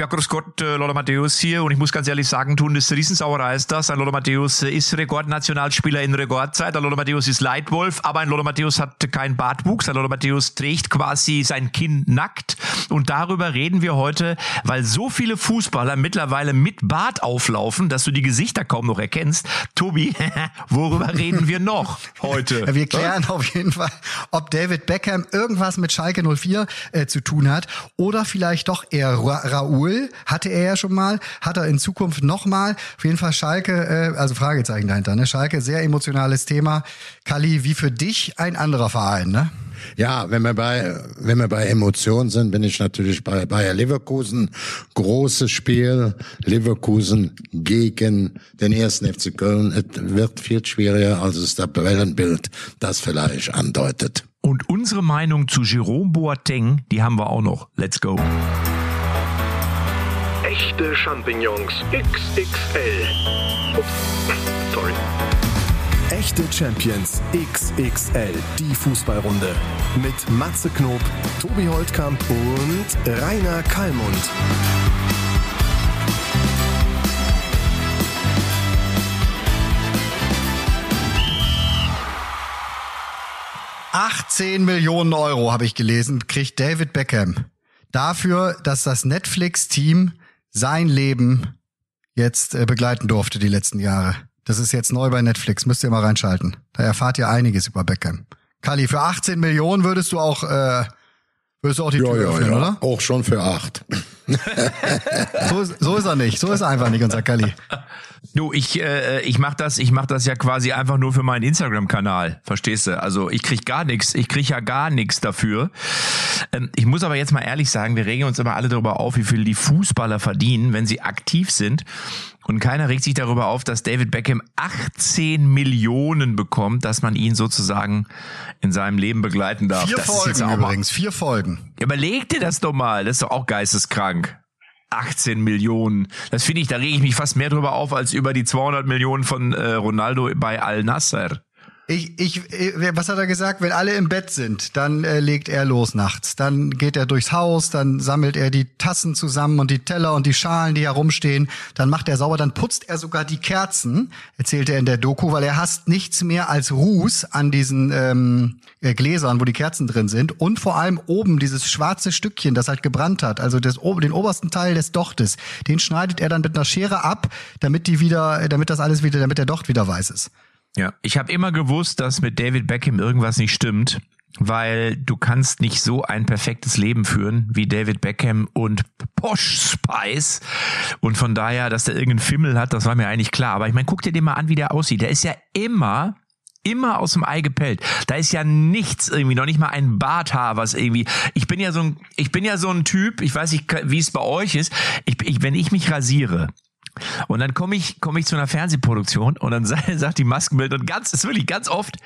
Ja, grüß Gott, äh, Lothar Matthäus hier und ich muss ganz ehrlich sagen, tun das Riesensauerei ist das. Ein Lothar Matthäus äh, ist Rekordnationalspieler in Rekordzeit. Ein Lothar Matthäus ist Leitwolf, aber ein Lothar Matthäus hat keinen Bartwuchs. Ein Lothar Matthäus trägt quasi sein Kinn nackt und darüber reden wir heute, weil so viele Fußballer mittlerweile mit Bart auflaufen, dass du die Gesichter kaum noch erkennst. Tobi, worüber reden wir noch heute? Wir klären auf jeden Fall, ob David Beckham irgendwas mit Schalke 04 äh, zu tun hat oder vielleicht doch eher Ra Raoul Null hatte er ja schon mal, hat er in Zukunft nochmal. Auf jeden Fall Schalke, äh, also Fragezeichen dahinter. Ne? Schalke, sehr emotionales Thema. Kali, wie für dich ein anderer Verein, ne? Ja, wenn wir bei, wenn wir bei Emotionen sind, bin ich natürlich bei Bayer Leverkusen. Großes Spiel. Leverkusen gegen den ersten FC Köln. Es wird viel schwieriger, als es das Tabellenbild das vielleicht andeutet. Und unsere Meinung zu Jerome Boateng, die haben wir auch noch. Let's go. Echte Champignons XXL. Ups, sorry. Echte Champions XXL, die Fußballrunde. Mit Matze Knob, Tobi Holtkamp und Rainer Kallmund. Achtzehn Millionen Euro habe ich gelesen, kriegt David Beckham dafür, dass das Netflix-Team sein Leben jetzt äh, begleiten durfte die letzten Jahre. Das ist jetzt neu bei Netflix, müsst ihr mal reinschalten. Da erfahrt ihr einiges über Beckham. Kali, für 18 Millionen würdest du auch, äh, würdest du auch die ja, Tür ja, öffnen, ja. oder? Auch schon für acht. So ist, so ist er nicht. So ist er einfach nicht, unser Kali. Du, ich, äh, ich mach das, ich mach das ja quasi einfach nur für meinen Instagram-Kanal, verstehst du? Also ich krieg gar nichts, ich krieg ja gar nichts dafür. Ähm, ich muss aber jetzt mal ehrlich sagen, wir regen uns immer alle darüber auf, wie viel die Fußballer verdienen, wenn sie aktiv sind. Und keiner regt sich darüber auf, dass David Beckham 18 Millionen bekommt, dass man ihn sozusagen in seinem Leben begleiten darf. Vier das Folgen übrigens, vier Folgen. Überleg dir das doch mal, das ist doch auch geisteskrank. 18 Millionen. Das finde ich, da rege ich mich fast mehr drüber auf als über die 200 Millionen von äh, Ronaldo bei Al Nasser. Ich, ich, äh, was hat er gesagt? Wenn alle im Bett sind, dann äh, legt er los nachts. Dann geht er durchs Haus, dann sammelt er die Tassen zusammen und die Teller und die Schalen, die herumstehen. Dann macht er sauber, dann putzt er sogar die Kerzen, erzählt er in der Doku, weil er hasst nichts mehr als Ruß an diesen ähm, äh, Gläsern, wo die Kerzen drin sind. Und vor allem oben dieses schwarze Stückchen, das halt gebrannt hat, also das, den obersten Teil des Dochtes, den schneidet er dann mit einer Schere ab, damit die wieder, damit das alles wieder, damit der Docht wieder weiß ist. Ja, ich habe immer gewusst, dass mit David Beckham irgendwas nicht stimmt, weil du kannst nicht so ein perfektes Leben führen wie David Beckham und Posh Spice. Und von daher, dass der irgendeinen Fimmel hat, das war mir eigentlich klar. Aber ich meine, guck dir den mal an, wie der aussieht. Der ist ja immer immer aus dem Ei gepellt. Da ist ja nichts irgendwie, noch nicht mal ein Barthaar, was irgendwie. Ich bin ja so ein, ich bin ja so ein Typ. Ich weiß nicht, wie es bei euch ist. Ich, ich, wenn ich mich rasiere, und dann komme ich, komme ich zu einer Fernsehproduktion und dann sagt, die Maskenbildnerin ganz, ist wirklich ganz oft,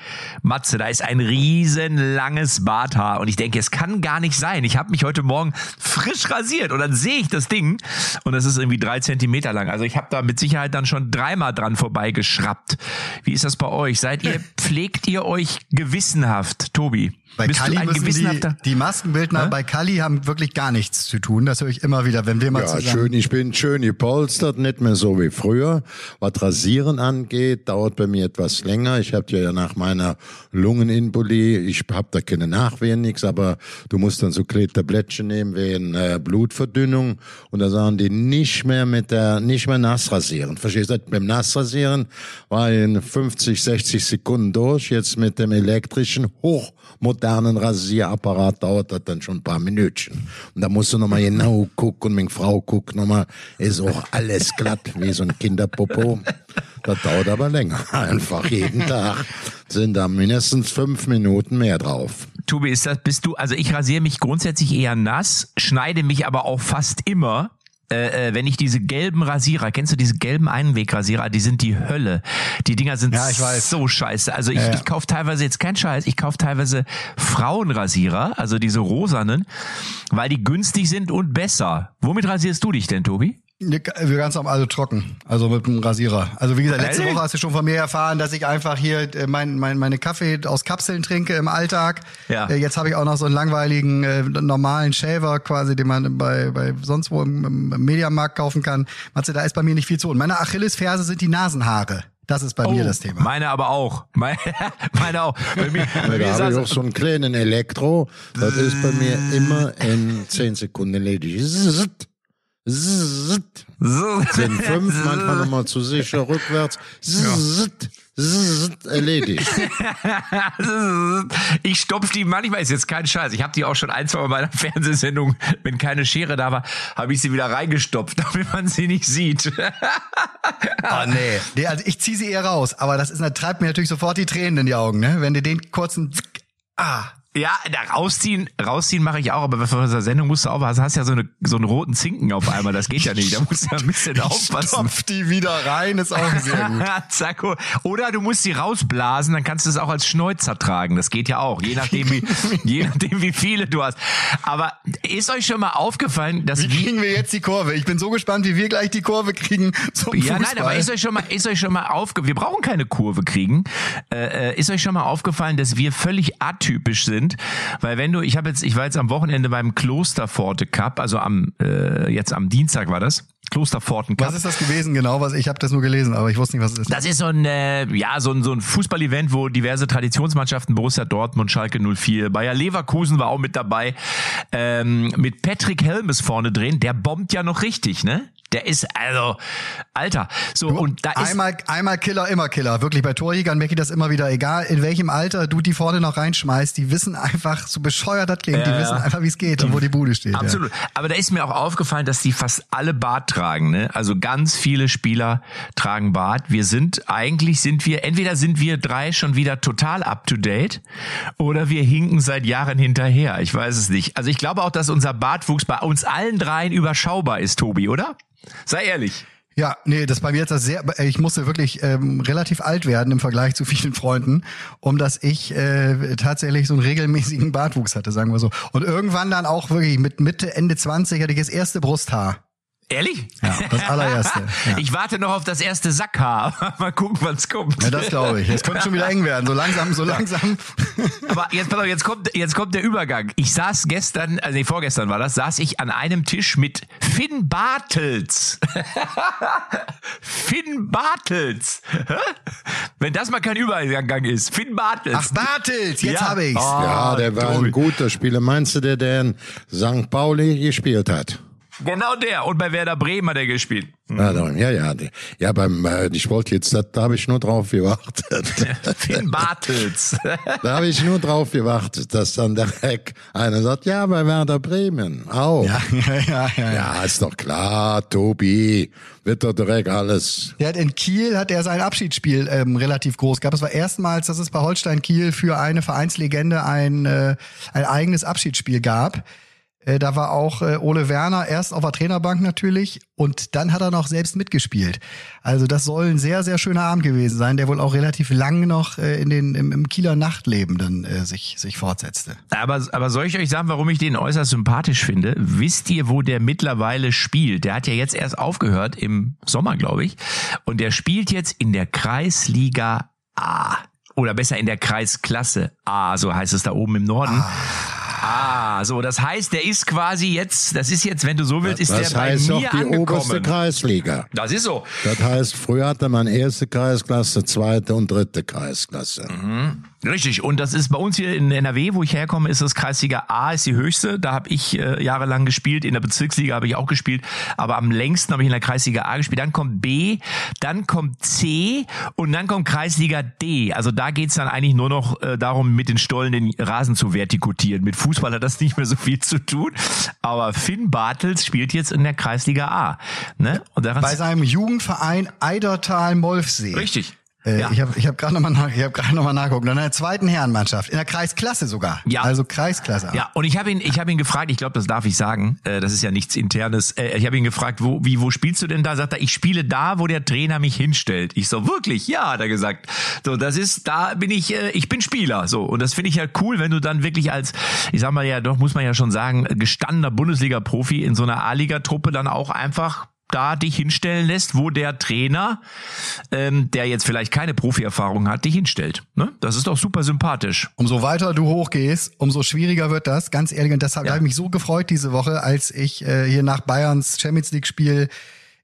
Matze, da ist ein riesen langes Barthaar und ich denke, es kann gar nicht sein. Ich habe mich heute Morgen frisch rasiert und dann sehe ich das Ding und das ist irgendwie drei Zentimeter lang. Also ich habe da mit Sicherheit dann schon dreimal dran vorbeigeschraubt. Wie ist das bei euch? Seid ihr, pflegt ihr euch gewissenhaft, Tobi? Bei Bist Kali du ein müssen die, die Maskenbildner Hä? bei Kali haben wirklich gar nichts zu tun. Das höre ich immer wieder, wenn wir mal Ja, zusammen. schön, ich bin schön gepolstert, nicht mehr so wie früher. Was Rasieren angeht, dauert bei mir etwas länger. Ich habe ja nach meiner Lungenembolie, ich habe da keine Nachwehen, nix, aber du musst dann so kleine Tablettchen nehmen wegen äh, Blutverdünnung und da sagen die nicht mehr mit der, nicht mehr nass rasieren. Verstehst du? Beim Nassrasieren war ich in 50, 60 Sekunden durch. Jetzt mit dem elektrischen, hochmodernen Rasierapparat dauert das dann schon ein paar Minütchen. Und da musst du nochmal genau gucken und meine Frau guckt nochmal, ist auch alles glatt wie so ein Kinderpopo. Das dauert aber länger. Einfach jeden Tag sind da mindestens fünf Minuten mehr drauf. Tobi, ist das, bist du, also ich rasiere mich grundsätzlich eher nass, schneide mich aber auch fast immer. Äh, äh, wenn ich diese gelben Rasierer, kennst du diese gelben Einwegrasierer, die sind die Hölle. Die Dinger sind Ja, so scheiße. Also ich, Ja, ja. ich kaufe teilweise jetzt kein Scheiß, ich kaufe teilweise Frauenrasierer, also diese rosanen, weil die günstig sind und besser. Womit rasierst du dich denn, Tobi? Wir ganz am also trocken, also mit dem Rasierer. Also wie gesagt, letzte? Woche hast du schon von mir erfahren, dass ich einfach hier äh, mein, mein, meine Kaffee aus Kapseln trinke im Alltag. Ja. Äh, Jetzt habe ich auch noch so einen langweiligen äh, normalen Shaver quasi, den man bei, bei sonst wo im, im Mediamarkt kaufen kann. Matze, da ist bei mir nicht viel zu tun. Meine Achillesferse sind die Nasenhaare. Das ist bei mir das Thema. Oh, Meine aber auch. Meine, meine auch. Bei mir, bei Da habe ich das, auch so einen kleinen Elektro. Das ist bei mir immer in 10 Sekunden erledigt. Zzt. Sind fünf, manchmal nochmal zu sicher rückwärts. Zzt, zzt, Erledigt. ich stopf die manchmal, ist jetzt kein Scheiß. Ich habe die auch schon ein, zwei Mal bei meiner Fernsehsendung, wenn keine Schere da war, habe ich sie wieder reingestopft, damit man sie nicht sieht. Oh, nee. nee. Also ich ziehe sie eher raus, aber das ist, das treibt mir natürlich sofort die Tränen in die Augen, ne? Wenn du den kurzen Ah. Ja, da rausziehen, rausziehen mache ich auch, aber für unsere Sendung musst du auch, also hast ja so eine so einen roten Zinken auf einmal, das geht ja nicht. Da musst du ja ein bisschen aufpassen. Stopf die wieder rein, ist auch sehr gut. Zacko. Oder du musst sie rausblasen, dann kannst du es auch als Schnäuzer tragen. Das geht ja auch, je nachdem wie, je nachdem wie viele du hast. Aber ist euch schon mal aufgefallen, dass Wie wir kriegen wir jetzt die Kurve? Ich bin so gespannt, wie wir gleich die Kurve kriegen zum ja, Fußball. nein, aber ist euch schon mal, ist euch schon mal aufge, wir brauchen keine Kurve kriegen. Äh, äh, ist euch schon mal aufgefallen, dass wir völlig atypisch sind? Weil wenn du, ich habe jetzt, ich war jetzt am Wochenende beim Klosterforte Cup, also am äh, jetzt am Dienstag war das. Klosterforten Cup. was ist das gewesen genau? Was ich habe das nur gelesen, aber ich wusste nicht, was es ist. Das ist so ein, äh, ja, so ein, so ein Fußballevent, wo diverse Traditionsmannschaften, Borussia Dortmund, Schalke 04, Bayer Leverkusen war auch mit dabei, ähm, mit Patrick Helmes vorne drin, der bombt ja noch richtig, ne? Der ist, also, Alter. So, und da ist, einmal, einmal Killer, immer Killer. Wirklich, bei Torjägern merke ich das immer wieder. Egal, in welchem Alter du die vorne noch reinschmeißt, die wissen einfach, so bescheuert das klingt, die Ja, wissen ja. einfach, wie es geht und wo die Bude steht. Absolut. Aber da ist mir auch aufgefallen, dass die fast alle Bart tragen. Ne? Also ganz viele Spieler tragen Bart. Wir sind eigentlich sind wir entweder sind wir drei schon wieder total up to date oder wir hinken seit Jahren hinterher. Ich weiß es nicht. Also ich glaube auch, dass unser Bartwuchs bei uns allen dreien überschaubar ist, Tobi, oder? Sei ehrlich. Ja, nee, das bei mir jetzt das sehr, ich musste wirklich ähm, relativ alt werden im Vergleich zu vielen Freunden, um dass ich äh, tatsächlich so einen regelmäßigen Bartwuchs hatte, sagen wir so. Und irgendwann dann auch wirklich mit Mitte, Ende 20 hatte ich das erste Brusthaar. Ehrlich? Ja, das allererste. Ja. Ich warte noch auf das erste Sackhaar. Mal gucken, wann's kommt. Ja, das glaube ich. Es könnte schon wieder eng werden. So langsam, so langsam. Aber jetzt, pass auf, jetzt kommt, jetzt kommt der Übergang. Ich saß gestern, also nee, vorgestern war das, saß ich an einem Tisch mit Finn Bartels. Finn Bartels. Hä? Wenn das mal kein Übergang ist. Finn Bartels. Ach, Bartels, jetzt Ja. habe ich's. Oh. Ja, der war Tobi. ein guter Spieler. Meinst du, der, der in St. Pauli gespielt hat? Genau der. Und bei Werder Bremen hat er gespielt. Ja, da- ja, ja. Ja, beim, äh, ich wollte jetzt, da, da habe ich nur drauf gewartet. Finn Bartels. Da habe ich nur drauf gewartet, dass dann direkt einer sagt, ja, bei Werder Bremen auch. Ja, ja, ja, ja. Ja, ist doch klar, Tobi, wird doch direkt alles. Der hat in Kiel hat er sein Abschiedsspiel ähm, relativ groß gehabt. Es war erstmals, dass es bei Holstein Kiel für eine Vereinslegende ein, äh, ein eigenes Abschiedsspiel gab. Äh, da war auch äh, Ole Werner erst auf der Trainerbank natürlich und dann hat er noch selbst mitgespielt. Also das soll ein sehr, sehr schöner Abend gewesen sein, der wohl auch relativ lang noch äh, in den, im, im Kieler Nachtleben dann äh, sich, sich fortsetzte. Aber, aber soll ich euch sagen, warum ich den äußerst sympathisch finde? Wisst ihr, wo der mittlerweile spielt? Der hat ja jetzt erst aufgehört im Sommer, glaube ich. Und der spielt jetzt in der Kreisliga A. Oder besser in der Kreisklasse A, so heißt es da oben im Norden. Ah, so, das heißt, der ist quasi jetzt, das ist jetzt, wenn du so willst, ist das der bei heißt mir auch die oberste angekommen. Kreisliga. Das ist so. Das heißt, früher hatte man erste Kreisklasse, zweite und dritte Kreisklasse. Richtig, und das ist bei uns hier in NRW, wo ich herkomme, ist das Kreisliga A, ist die höchste. Da habe ich äh, jahrelang gespielt, in der Bezirksliga habe ich auch gespielt, aber am längsten habe ich in der Kreisliga A gespielt. Dann kommt B, dann kommt C und dann kommt Kreisliga D. Also da geht's dann eigentlich nur noch äh, darum, mit den Stollen den Rasen zu vertikutieren. Mit Fußball hat das nicht mehr so viel zu tun. Aber Finn Bartels spielt jetzt in der Kreisliga A. Ne? Und Bei seinem Jugendverein Eidertal-Molfsee. Richtig. Äh, Ja. Ich habe ich hab gerade nochmal nach, ich hab gerade noch mal nachgucken. In der zweiten Herrenmannschaft, in der Kreisklasse sogar. Ja. Also Kreisklasse. Ja, und ich habe ihn, ich habe ihn gefragt, ich glaube, das darf ich sagen, äh, das ist ja nichts internes. Äh, ich habe ihn gefragt, wo, wie, wo spielst du denn da? Sagt er, ich spiele da, wo der Trainer mich hinstellt. Ich so, wirklich? Ja, hat er gesagt. So, das ist, da bin ich, äh, ich bin Spieler. So, und das finde ich ja cool, wenn du dann wirklich als, ich sag mal ja, doch muss man ja schon sagen, gestandener Bundesliga-Profi in so einer A-Liga-Truppe dann auch einfach da dich hinstellen lässt, wo der Trainer, ähm, der jetzt vielleicht keine Profierfahrung hat, dich hinstellt. Ne? Das ist doch super sympathisch. Umso weiter du hochgehst, umso schwieriger wird das. Ganz ehrlich, und deshalb Ja. habe ich mich so gefreut diese Woche, als ich äh, hier nach Bayerns Champions League Spiel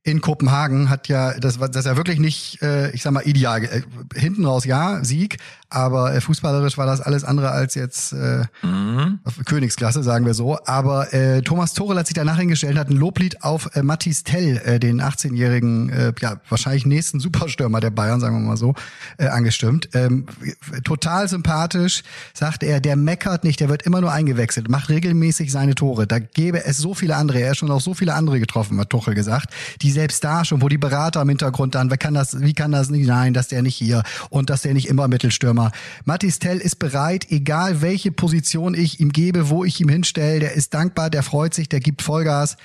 in Kopenhagen hat ja das war das ist ja wirklich nicht äh, ich sag mal ideal äh, hinten raus ja Sieg aber äh, fußballerisch war das alles andere als jetzt äh, auf Königsklasse sagen wir so. Aber äh, Thomas Torel hat sich danach hingestellt und hat ein Loblied auf äh, Mathis Tell äh, den 18-jährigen äh, ja wahrscheinlich nächsten Superstürmer der Bayern sagen wir mal so äh, angestimmt. Ähm, total sympathisch sagt er der meckert nicht der wird immer nur eingewechselt macht regelmäßig seine Tore. Da gäbe es so viele andere er ist schon auch so viele andere getroffen hat Tuchel gesagt. Die selbst da schon wo die Berater im Hintergrund dann wer kann das wie kann das nicht nein dass der nicht hier und dass der nicht immer Mittelstürmer Mathis Tell ist bereit egal welche Position ich ihm gebe wo ich ihm hinstelle der ist dankbar der freut sich der gibt Vollgas.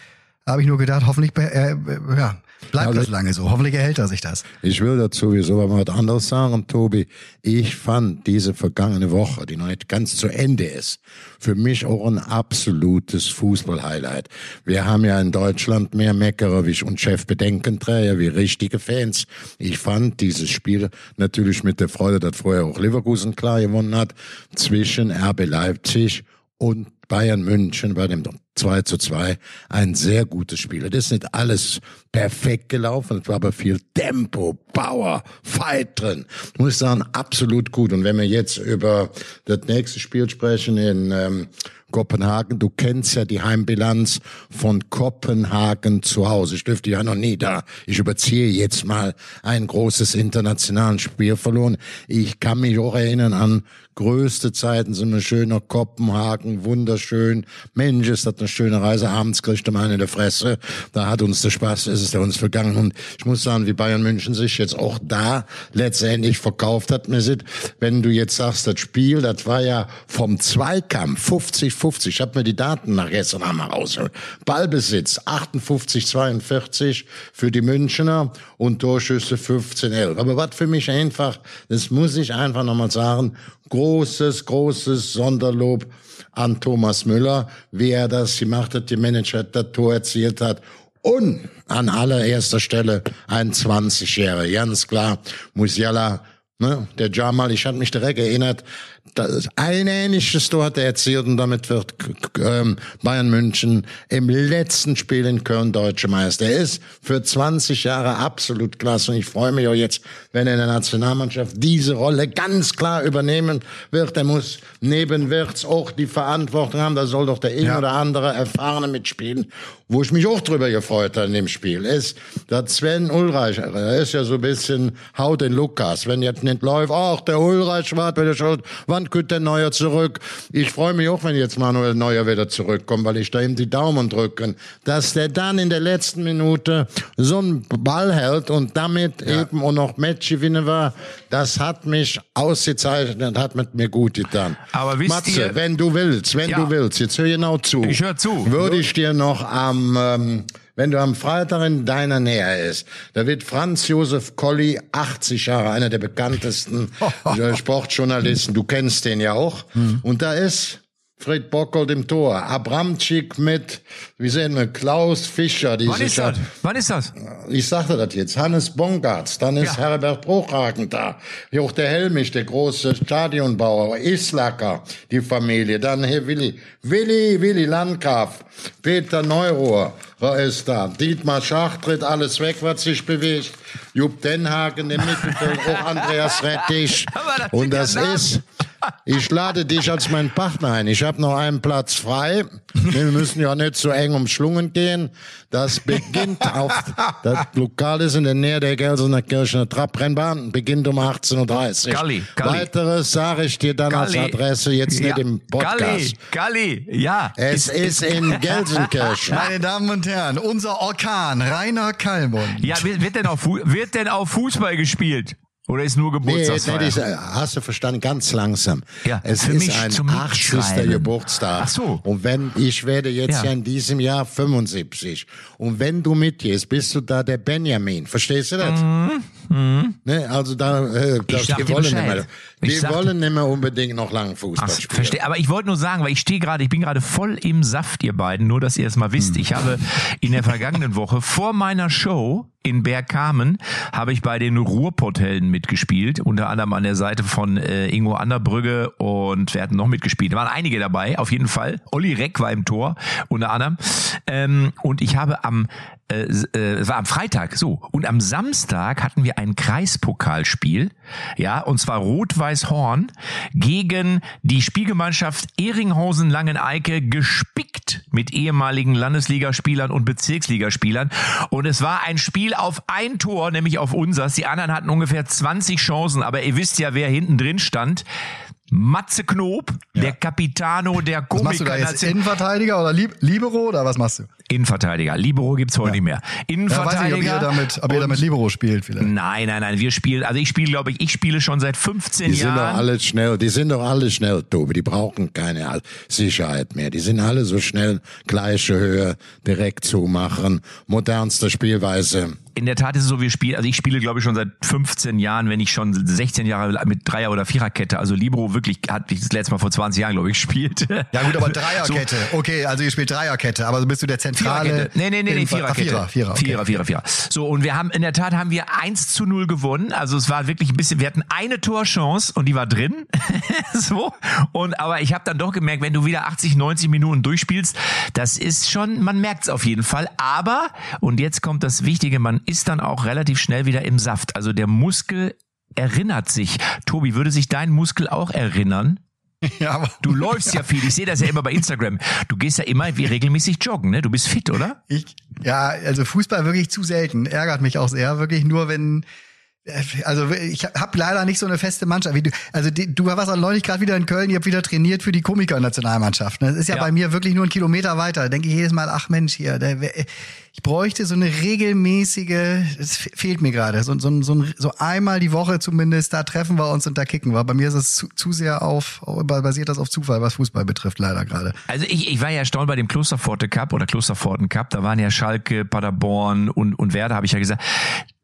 Habe ich nur gedacht hoffentlich äh, äh, ja bleibt Ja, das lange so hoffentlich erhält er sich das Ich will dazu sowieso mal was anderes sagen, Tobi. Ich fand diese vergangene Woche, die noch nicht ganz zu Ende ist, für mich auch ein absolutes Fußball-Highlight. Wir haben ja in Deutschland mehr Meckerer und Chefbedenkenträger wie richtige Fans. Ich fand dieses Spiel natürlich mit der Freude, dass vorher auch Leverkusen klar gewonnen hat, zwischen RB Leipzig und Bayern München bei dem 2 zu 2 ein sehr gutes Spiel. Das ist nicht alles perfekt gelaufen, es war aber viel Tempo, Power, Fight drin. Ich muss sagen, absolut gut. Und wenn wir jetzt über das nächste Spiel sprechen in ähm, Kopenhagen, du kennst ja die Heimbilanz von Kopenhagen zu Hause. Ich dürfte ja noch nie da. Ich überziehe jetzt mal ein großes internationales Spiel verloren. Ich kann mich auch erinnern an größte Zeiten sind wir schön nach Kopenhagen, wunderschön. Mensch, ist das eine schöne Reise. Abends kriegte man in der Fresse. Da hat uns der Spaß, ist es der uns vergangen. Und ich muss sagen, wie Bayern München sich jetzt auch da letztendlich verkauft hat. Sind, wenn du jetzt sagst, das Spiel, das war ja vom Zweikampf 50-50. Ich habe mir die Daten nach gestern einmal rausgeholt. Ballbesitz 58-42 für die Münchner und Torschüsse 15-11. Aber was für mich einfach, das muss ich einfach nochmal sagen, großes, großes Sonderlob an Thomas Müller, wie er das gemacht hat, die Manager das Tor erzielt hat. Und an allererster Stelle ein 20-Jähriger, ganz klar, Musiala, ne, der Jamal, ich hatte mich direkt erinnert, das ein ähnliches Tor hat er erzielt und damit wird ähm, Bayern München im letzten Spiel in Köln deutsche Meister. Er ist für 20 Jahre absolut klasse und ich freue mich auch jetzt, wenn er in der Nationalmannschaft diese Rolle ganz klar übernehmen wird. Er muss neben Wirtz auch die Verantwortung haben. Da soll doch der ein oder andere Erfahrene mitspielen. Wo ich mich auch drüber gefreut habe in dem Spiel, ist, dass Sven Ulreich, er ist ja so ein bisschen Haut in Lukas, wenn jetzt nicht läuft, ach, der Ulreich war wieder schuld, wann kommt der Neuer zurück? Ich freue mich auch, wenn jetzt Manuel Neuer wieder zurückkommt, weil ich da ihm die Daumen drücken, dass der dann in der letzten Minute so einen Ball hält und damit eben auch noch Match gewinnen war, das hat mich ausgezeichnet, hat mit mir gut getan. Aber wisst Matze, ihr- wenn du willst, wenn Ja. du willst, jetzt hör genau zu. Ich hör zu. Würde ich dir noch am, ähm, wenn du am Freitag in deiner Nähe ist, da wird Franz Josef Colli 80 Jahre, einer der bekanntesten Sportjournalisten. Du kennst den ja auch. Hm. Und da ist Fred Bockold im Tor, Abramczyk mit, wie sehen wir, Klaus Fischer, die Wann ist das? Wann ist das? ich sagte das jetzt, Hannes Bongartz, dann ist Ja. Herbert Bruchhagen da, auch der Helmich, der große Stadionbauer, Islacker, die Familie, dann hier Willi, Willi, Willi Landgraf, Peter Neurohr ist da, Dietmar Schach tritt alles weg, was sich bewegt, Jupp Denhagen im Mittelfeld, auch Andreas Rettich und das ist ich lade dich als mein Partner ein. Ich habe noch einen Platz frei. Wir müssen ja nicht so eng umschlungen gehen. Das beginnt auf, das Lokal ist in der Nähe der Gelsener Kirchener Trabrennbahn, beginnt um 18.30 Uhr. Galli, Galli. Weiteres sage ich dir dann als Galli. Adresse, jetzt nicht Ja, im Podcast. Galli, Galli, ja. Es ist in Gelsenkirchen. Meine Damen und Herren, unser Orkan, Rainer Kallmund. Ja, wird, denn auf, wird denn auf Fußball gespielt? Oder ist nur Nee, Geburtstagsfeier? nee, das, hast du verstanden, ganz langsam. Ja, es für ist mich ein zum 80. Mitschreiben. Geburtstag. Ach so. Und wenn, ich werde jetzt Ja. ja. in diesem Jahr 75. Und wenn du mitgehst, bist du da der Benjamin. Verstehst du das? Ne, also da, äh, Mhm. die dir wollen Bescheid. nicht mehr, Ich die sag- wollen nicht mehr unbedingt noch lang Fußball spielen. verstehe. Aber ich wollte nur sagen, weil ich stehe gerade, ich bin gerade voll im Saft, ihr beiden, nur dass ihr es mal wisst. Ich habe in der vergangenen Woche vor meiner Show in Bergkamen habe ich bei den Ruhrpotthelden mitgespielt, unter anderem an der Seite von äh, Ingo Anderbrügge und wir hatten noch mitgespielt. Da waren einige dabei, auf jeden Fall. Olli Reck war im Tor, unter anderem. Ähm, und ich habe am äh, äh, war am Freitag, so. Und am Samstag hatten wir ein Kreispokalspiel, ja, und zwar Rot-Weiß-Horn gegen die Spielgemeinschaft Ehringhausen-Langeneike gespickt mit ehemaligen Landesligaspielern und Bezirksligaspielern. Und es war ein Spiel auf ein Tor, nämlich auf unsers. Die anderen hatten ungefähr 20 Chancen, aber ihr wisst ja, wer hinten drin stand. Matze Knob, der Capitano der Was machst du Komiker. da jetzt? Innenverteidiger oder Lib Libero oder was machst du? Innenverteidiger. Libero gibt's heute nicht mehr. Ja, weiß ich, Innenverteidiger. ob ihr damit, ob ihr damit Libero spielt vielleicht. Nein, nein, nein. Wir spielen, also ich spiele, glaube ich, ich spiele schon seit 15 Die sind doch Jahren. alle schnell, die sind doch alle schnell, Tobi. Die brauchen keine Sicherheit mehr. Die sind alle so schnell, gleiche Höhe, direkt zumachen, modernste Spielweise. In der Tat ist es so, wir spielen, also ich spiele, glaube ich, schon seit 15 Jahren, wenn ich schon 16 Jahre mit Dreier- oder Viererkette. Also Libero wirklich hat ich das letzte Mal vor 20 Jahren, glaube ich, gespielt. Ja gut, aber Dreierkette. Okay, also ihr spielt Dreierkette, aber bist du der zentrale? Viererkette. Nee, nee, nee, nee Ah, Viererkette. Vierer, Vierer, okay. Vierer, Vierer, Vierer. So, und wir haben, in der Tat haben wir 1 zu 0 gewonnen. Also es war wirklich ein bisschen, wir hatten eine Torchance und die war drin. so. Und, aber ich habe dann doch gemerkt, wenn du wieder 80, 90 Minuten durchspielst, das ist schon, man merkt es auf jeden Fall. Aber, und jetzt kommt das Wichtige, man ist dann auch relativ schnell wieder im Saft. Also der Muskel erinnert sich. Tobi, würde sich dein Muskel auch erinnern? Ja, aber Du läufst ja viel. Ich sehe das ja immer bei Instagram. Du gehst ja immer wie regelmäßig joggen, ne? Du bist fit, oder? ich, ja, also Fußball wirklich zu selten. Ärgert mich auch sehr. Wirklich nur, wenn also ich habe leider nicht so eine feste Mannschaft. Wie du, also die, du warst auch neulich gerade wieder in Köln, ihr habt wieder trainiert für die Komiker-Nationalmannschaft. ne? Das ist ja, Ja. bei mir wirklich nur ein Kilometer weiter. Da denke ich jedes Mal, ach Mensch, hier, der, ich bräuchte so eine regelmäßige, es fe- fehlt mir gerade, so, so, so, so einmal die Woche zumindest, da treffen wir uns und da kicken wir. Bei mir ist es zu, zu sehr auf, basiert das auf Zufall, was Fußball betrifft, leider gerade. Also ich, ich war ja erstaunt bei dem Klosterpforte Cup oder Klosterpforten Cup. Da waren ja Schalke, Paderborn und, und Werder, habe ich ja gesagt.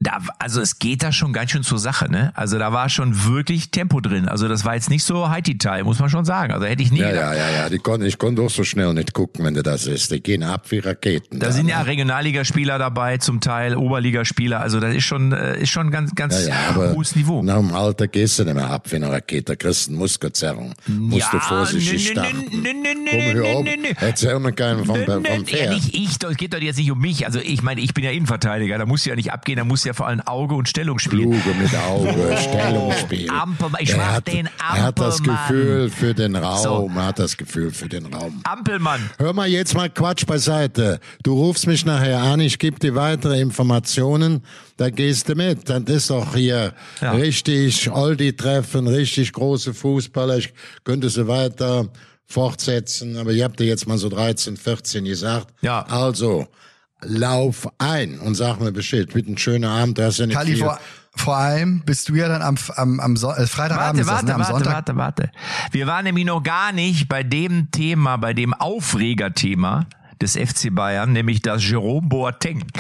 Da, also es geht da schon ganz schön zur Sache, ne? Also da war schon wirklich Tempo drin. Also das war jetzt nicht so Haiti-Teil, muss man schon sagen. Also hätte ich nie Ja, gedacht. ja, ja, ja. Die konnten, ich konnte auch so schnell nicht gucken, wenn du das ist. Die gehen ab wie Raketen. Da sind ja ne? Regionalligaspieler dabei, zum Teil Oberligaspieler. Also das ist schon, äh, ist schon ganz, ganz Ja, ja, hohes Niveau. nach dem Alter gehst du nicht mehr ab wie eine Rakete. Kriegst eine Muskelzerrung. Musst du vorsichtig starten. Komm, hör auf. Erzähl mir keinen vom, vom nö, Ja, Pferd. nicht ich, es geht doch jetzt nicht um mich. Also ich meine, ich bin ja Innenverteidiger, da muss ja nicht abgehen, da muss ja vor allem Auge und Stellung spielen. Kluge mit Auge, Stellungsspiel. Ampelmann, ich Er mach hat, den Er hat das Ampelmann. Gefühl für den Raum, So. er hat das Gefühl für den Raum. Ampelmann. Hör mal jetzt mal Quatsch beiseite. Du rufst mich nachher an, ich gebe dir weitere Informationen, da gehst du mit. Dann ist doch hier Ja. richtig Aldi-Treffen, richtig große Fußballer. Ich könnte sie weiter fortsetzen, aber ihr habt dir jetzt mal so 13, 14 gesagt. Ja. Also, lauf ein und sag mir Bescheid. Bitte einen schönen Abend, du hast ja nicht Kali, viel. Vor, allem bist du ja dann am, am, am so äh, Freitagabend Warte, ist das, warte, ne? am warte, Sonntag. warte, warte. Wir waren nämlich noch gar nicht bei dem Thema, bei dem Aufregerthema des FC Bayern, nämlich das Jerome Boateng.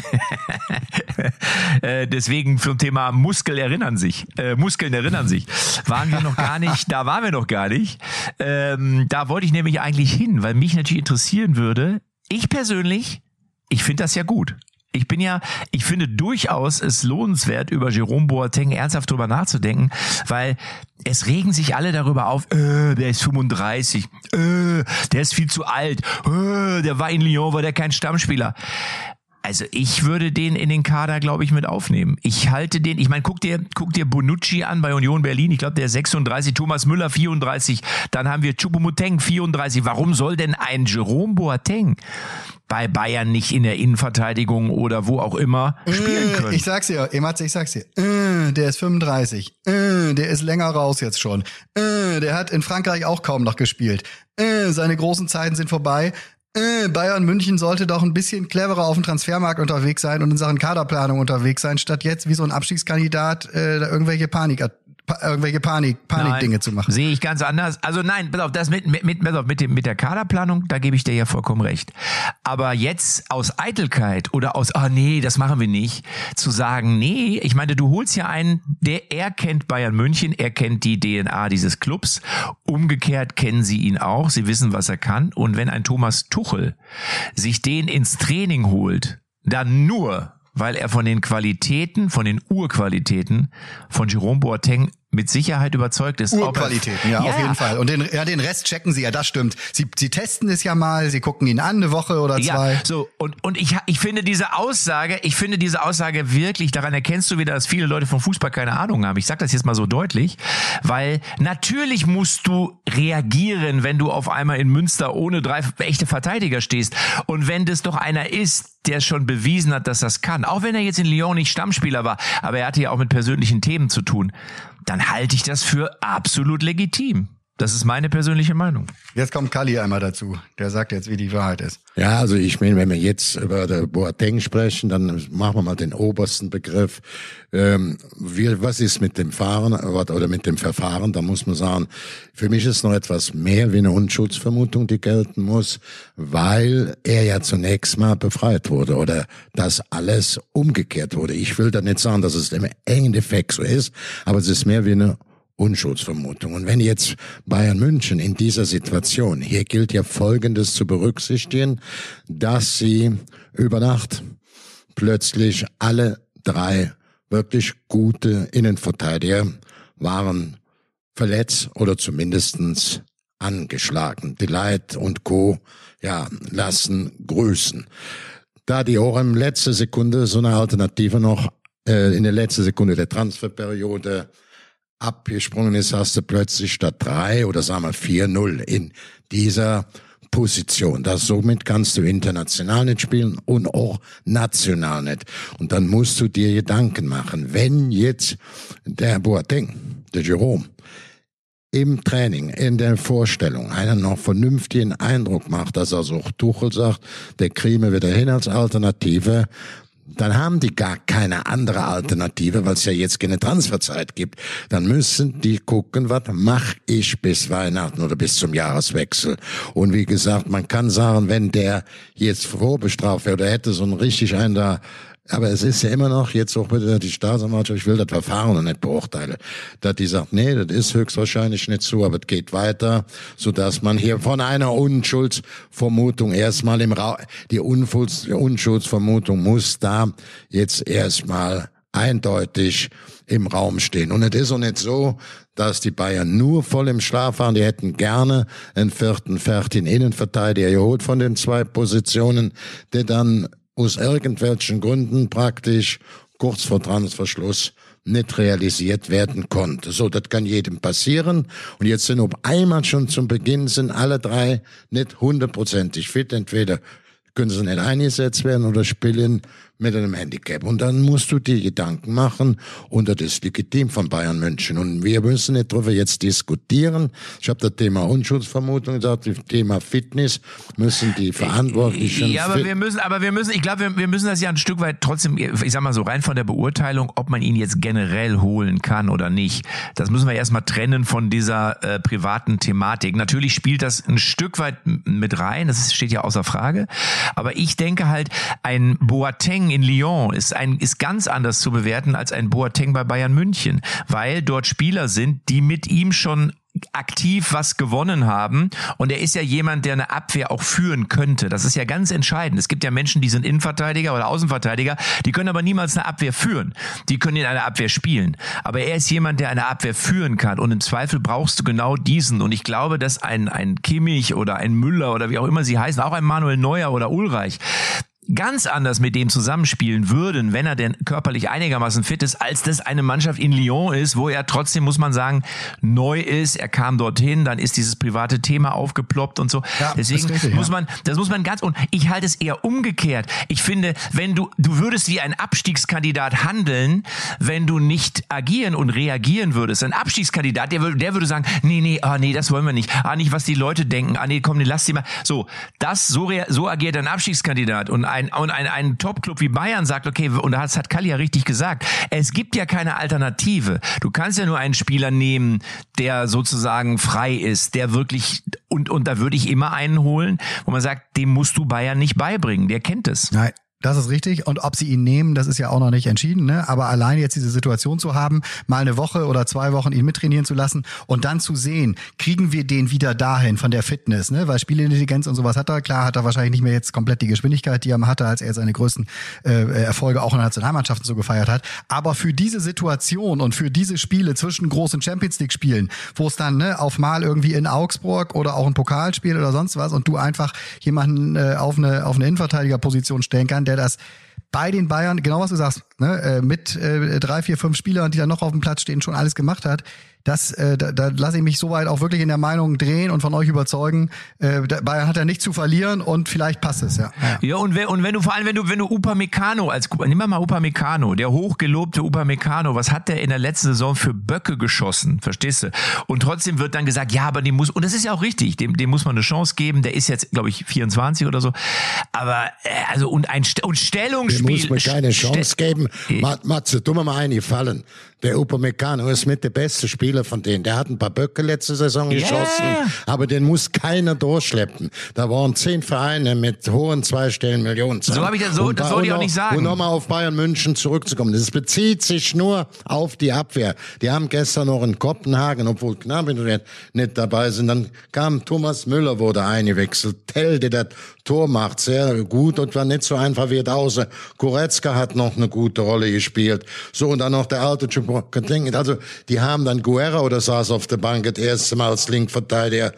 Äh, Deswegen zum Thema Muskel erinnern sich, äh, Muskeln erinnern sich, waren wir noch gar nicht, da waren wir noch gar nicht. Ähm, da wollte ich nämlich eigentlich hin, weil mich natürlich interessieren würde, ich persönlich, ich finde das ja gut. Ich bin ja, ich finde durchaus es lohnenswert, über Jerome Boateng ernsthaft drüber nachzudenken, weil es regen sich alle darüber auf, äh, der ist 35, äh, der ist viel zu alt, äh, der war in Lyon, war der kein Stammspieler. Also ich würde den in den Kader, glaube ich, mit aufnehmen. Ich halte den, ich meine, guck dir, guck dir Bonucci an bei Union Berlin. Ich glaube, der ist 36, Thomas Müller 34, dann haben wir Choupo-Moting 34. Warum soll denn ein Jerome Boateng bei Bayern nicht in der Innenverteidigung oder wo auch immer spielen Äh, können? Ich sag's dir, Ematze, ich sag's dir. Äh, der ist 35. Äh, der ist länger raus jetzt schon. Der hat in Frankreich auch kaum noch gespielt. Seine großen Zeiten sind vorbei. Äh, Bayern München sollte doch ein bisschen cleverer auf dem Transfermarkt unterwegs sein und in Sachen Kaderplanung unterwegs sein, statt jetzt wie so ein Abstiegskandidat äh, da irgendwelche Panik irgendwelche Panik, Panikdinge zu machen. Sehe ich ganz anders. Also nein, pass auf, das mit, mit, mit, pass auf, mit, dem, mit der Kaderplanung, da gebe ich dir ja vollkommen recht. Aber jetzt aus Eitelkeit oder aus, ah oh nee, das machen wir nicht, zu sagen, nee, ich meine, du holst ja einen, der, er kennt Bayern München, er kennt die DNA dieses Clubs. Umgekehrt kennen sie ihn auch, sie wissen, was er kann. Und wenn ein Thomas Tuchel sich den ins Training holt, dann nur, weil er von den Qualitäten, von den Urqualitäten von Jerome Boateng mit Sicherheit überzeugt ist. Urqualitäten, ja, ja, auf jeden Fall. Und den, ja, den Rest checken sie ja, das stimmt. Sie, sie testen es ja mal, sie gucken ihn an, eine Woche oder zwei. Ja, so, und, und ich, ich finde diese Aussage, ich finde diese Aussage wirklich, daran erkennst du wieder, dass viele Leute vom Fußball keine Ahnung haben. Ich sag das jetzt mal so deutlich, weil natürlich musst du reagieren, wenn du auf einmal in Münster ohne drei echte Verteidiger stehst. Und wenn das doch einer ist, der schon bewiesen hat, dass das kann, auch wenn er jetzt in Lyon nicht Stammspieler war, aber er hatte ja auch mit persönlichen Themen zu tun dann halte ich das für absolut legitim. Das ist meine persönliche Meinung. Jetzt kommt Kali einmal dazu. Der sagt jetzt, wie die Wahrheit ist. Ja, also ich meine, wenn wir jetzt über der Boateng sprechen, dann machen wir mal den obersten Begriff. Ähm, wie, was ist mit dem Fahren oder mit dem Verfahren? Da muss man sagen, für mich ist noch etwas mehr wie eine Unschuldsvermutung, die gelten muss, weil er ja zunächst mal befreit wurde oder das alles umgekehrt wurde. Ich will da nicht sagen, dass es im Endeffekt so ist, aber es ist mehr wie eine Unschuldsvermutung. Und wenn jetzt Bayern München in dieser Situation, hier gilt ja Folgendes zu berücksichtigen, dass sie über Nacht plötzlich alle drei wirklich gute Innenverteidiger waren verletzt oder zumindestens angeschlagen. Delight und Co. ja, lassen grüßen. Da die auch in letzter Sekunde so eine Alternative noch äh, in der letzten Sekunde der Transferperiode abgesprungen ist, hast du plötzlich statt drei oder sagen wir vier Null in dieser Position. Das somit kannst du international nicht spielen und auch national nicht. Und dann musst du dir Gedanken machen, wenn jetzt der Boateng, der Jerome, im Training, in der Vorstellung einen noch vernünftigen Eindruck macht, dass er so Tuchel sagt, der wir wieder hin als Alternative, dann haben die gar keine andere Alternative, weil es ja jetzt keine Transferzeit gibt. Dann müssen die gucken, was mache ich bis Weihnachten oder bis zum Jahreswechsel. Und wie gesagt, man kann sagen, wenn der jetzt vorbestraft wäre oder hätte so ein richtig einen da aber es ist ja immer noch jetzt auch bitte die Staatsanwaltschaft, ich will das Verfahren noch nicht beurteilen, dass die sagt, nee, das ist höchstwahrscheinlich nicht so, aber es geht weiter, so dass man hier von einer Unschuldsvermutung erstmal im Raum, die Unschuldsvermutung muss da jetzt erstmal eindeutig im Raum stehen. Und es ist auch nicht so, dass die Bayern nur voll im Schlaf waren. Die hätten gerne einen vierten, fertigen Innenverteidiger geholt von den zwei Positionen, der dann aus irgendwelchen Gründen praktisch kurz vor Transferschluss nicht realisiert werden konnte. So, das kann jedem passieren. Und jetzt sind auf einmal schon zum Beginn sind alle drei nicht hundertprozentig fit. Entweder können sie nicht eingesetzt werden oder spielen mit einem Handicap. Und dann musst du dir Gedanken machen und das ist legitim von Bayern München. Und wir müssen nicht darüber jetzt diskutieren. Ich habe das Thema Unschuldsvermutung gesagt, das Thema Fitness müssen die Verantwortlichen. Ja, aber wir müssen, aber wir müssen, ich glaube, wir, wir müssen das ja ein Stück weit trotzdem, ich sag mal so rein von der Beurteilung, ob man ihn jetzt generell holen kann oder nicht. Das müssen wir erstmal trennen von dieser äh, privaten Thematik. Natürlich spielt das ein Stück weit mit rein, das steht ja außer Frage. Aber ich denke halt, ein Boateng in Lyon ist ein, ist ganz anders zu bewerten als ein Boateng bei Bayern München, weil dort Spieler sind, die mit ihm schon aktiv was gewonnen haben. Und er ist ja jemand, der eine Abwehr auch führen könnte. Das ist ja ganz entscheidend. Es gibt ja Menschen, die sind Innenverteidiger oder Außenverteidiger, die können aber niemals eine Abwehr führen. Die können in einer Abwehr spielen. Aber er ist jemand, der eine Abwehr führen kann. Und im Zweifel brauchst du genau diesen. Und ich glaube, dass ein, ein Kimmich oder ein Müller oder wie auch immer sie heißen, auch ein Manuel Neuer oder Ulreich, ganz anders mit dem zusammenspielen würden, wenn er denn körperlich einigermaßen fit ist, als das eine Mannschaft in Lyon ist, wo er trotzdem, muss man sagen, neu ist. Er kam dorthin, dann ist dieses private Thema aufgeploppt und so. Ja, Deswegen richtig, muss man, das muss man ganz, und ich halte es eher umgekehrt. Ich finde, wenn du, du würdest wie ein Abstiegskandidat handeln, wenn du nicht agieren und reagieren würdest. Ein Abstiegskandidat, der würde, der würde sagen, nee, nee, ah, nee, das wollen wir nicht. Ah, nicht, was die Leute denken. Ah, nee, komm, nee, lass die mal. So, das, so, so agiert ein Abstiegskandidat. Und ein, und ein, ein Top-Club wie Bayern sagt, okay, und das hat Kalli ja richtig gesagt, es gibt ja keine Alternative. Du kannst ja nur einen Spieler nehmen, der sozusagen frei ist, der wirklich, und, und da würde ich immer einen holen, wo man sagt, dem musst du Bayern nicht beibringen, der kennt es. Nein. Das ist richtig. Und ob sie ihn nehmen, das ist ja auch noch nicht entschieden. Ne? Aber allein jetzt diese Situation zu haben, mal eine Woche oder zwei Wochen ihn mittrainieren zu lassen und dann zu sehen, kriegen wir den wieder dahin von der Fitness, ne? Weil Spielintelligenz und sowas hat er. Klar hat er wahrscheinlich nicht mehr jetzt komplett die Geschwindigkeit, die er hatte, als er seine größten äh, Erfolge auch in der Nationalmannschaft so gefeiert hat. Aber für diese Situation und für diese Spiele zwischen großen Champions League Spielen, wo es dann ne, auf mal irgendwie in Augsburg oder auch ein Pokalspiel oder sonst was und du einfach jemanden äh, auf eine auf eine Innenverteidigerposition stellen kann, der das bei den Bayern, genau was du sagst, ne, äh, mit äh, drei, vier, fünf Spielern, die da noch auf dem Platz stehen, schon alles gemacht hat. Das, äh, da, da lasse ich mich soweit auch wirklich in der Meinung drehen und von euch überzeugen. Äh, Bayern hat ja nichts zu verlieren und vielleicht passt es, ja. ja. Ja, und wenn, und wenn du vor allem, wenn du, wenn du Upamecano als, nimm mal mal Upamecano, der hochgelobte Upamecano, was hat der in der letzten Saison für Böcke geschossen? Verstehst du? Und trotzdem wird dann gesagt, ja, aber dem muss, und das ist ja auch richtig, dem, dem muss man eine Chance geben, der ist jetzt, glaube ich, 24 oder so. Aber, äh, also, und ein, und Dem Stellungsspiel. muss man keine Chance geben. Mat- Matze, tu mir mal eingefallen. Der Upamecano ist mit der beste Spieler von denen. Der hat ein paar Böcke letzte Saison geschossen, aber den muss keiner durchschleppen. Da waren zehn Vereine mit hohen zweistelligen Millionen. So hab ich das- so- Und das wollte ich auch nicht sagen. Und nochmal auf Bayern München zurückzukommen. Das bezieht sich nur auf die Abwehr. Die haben gestern noch in Kopenhagen, obwohl Knabe nicht, nicht dabei sind, dann kam Thomas Müller, wurde eingewechselt. Tell, der das Tor macht, sehr gut und war nicht so einfach wie draußen. Goretzka hat noch eine gute Rolle gespielt. So, und dann noch der alte Choupo-Moting. Also, die haben dann Guerra oder saß auf der Bank das erste Mal als Linkverteidiger.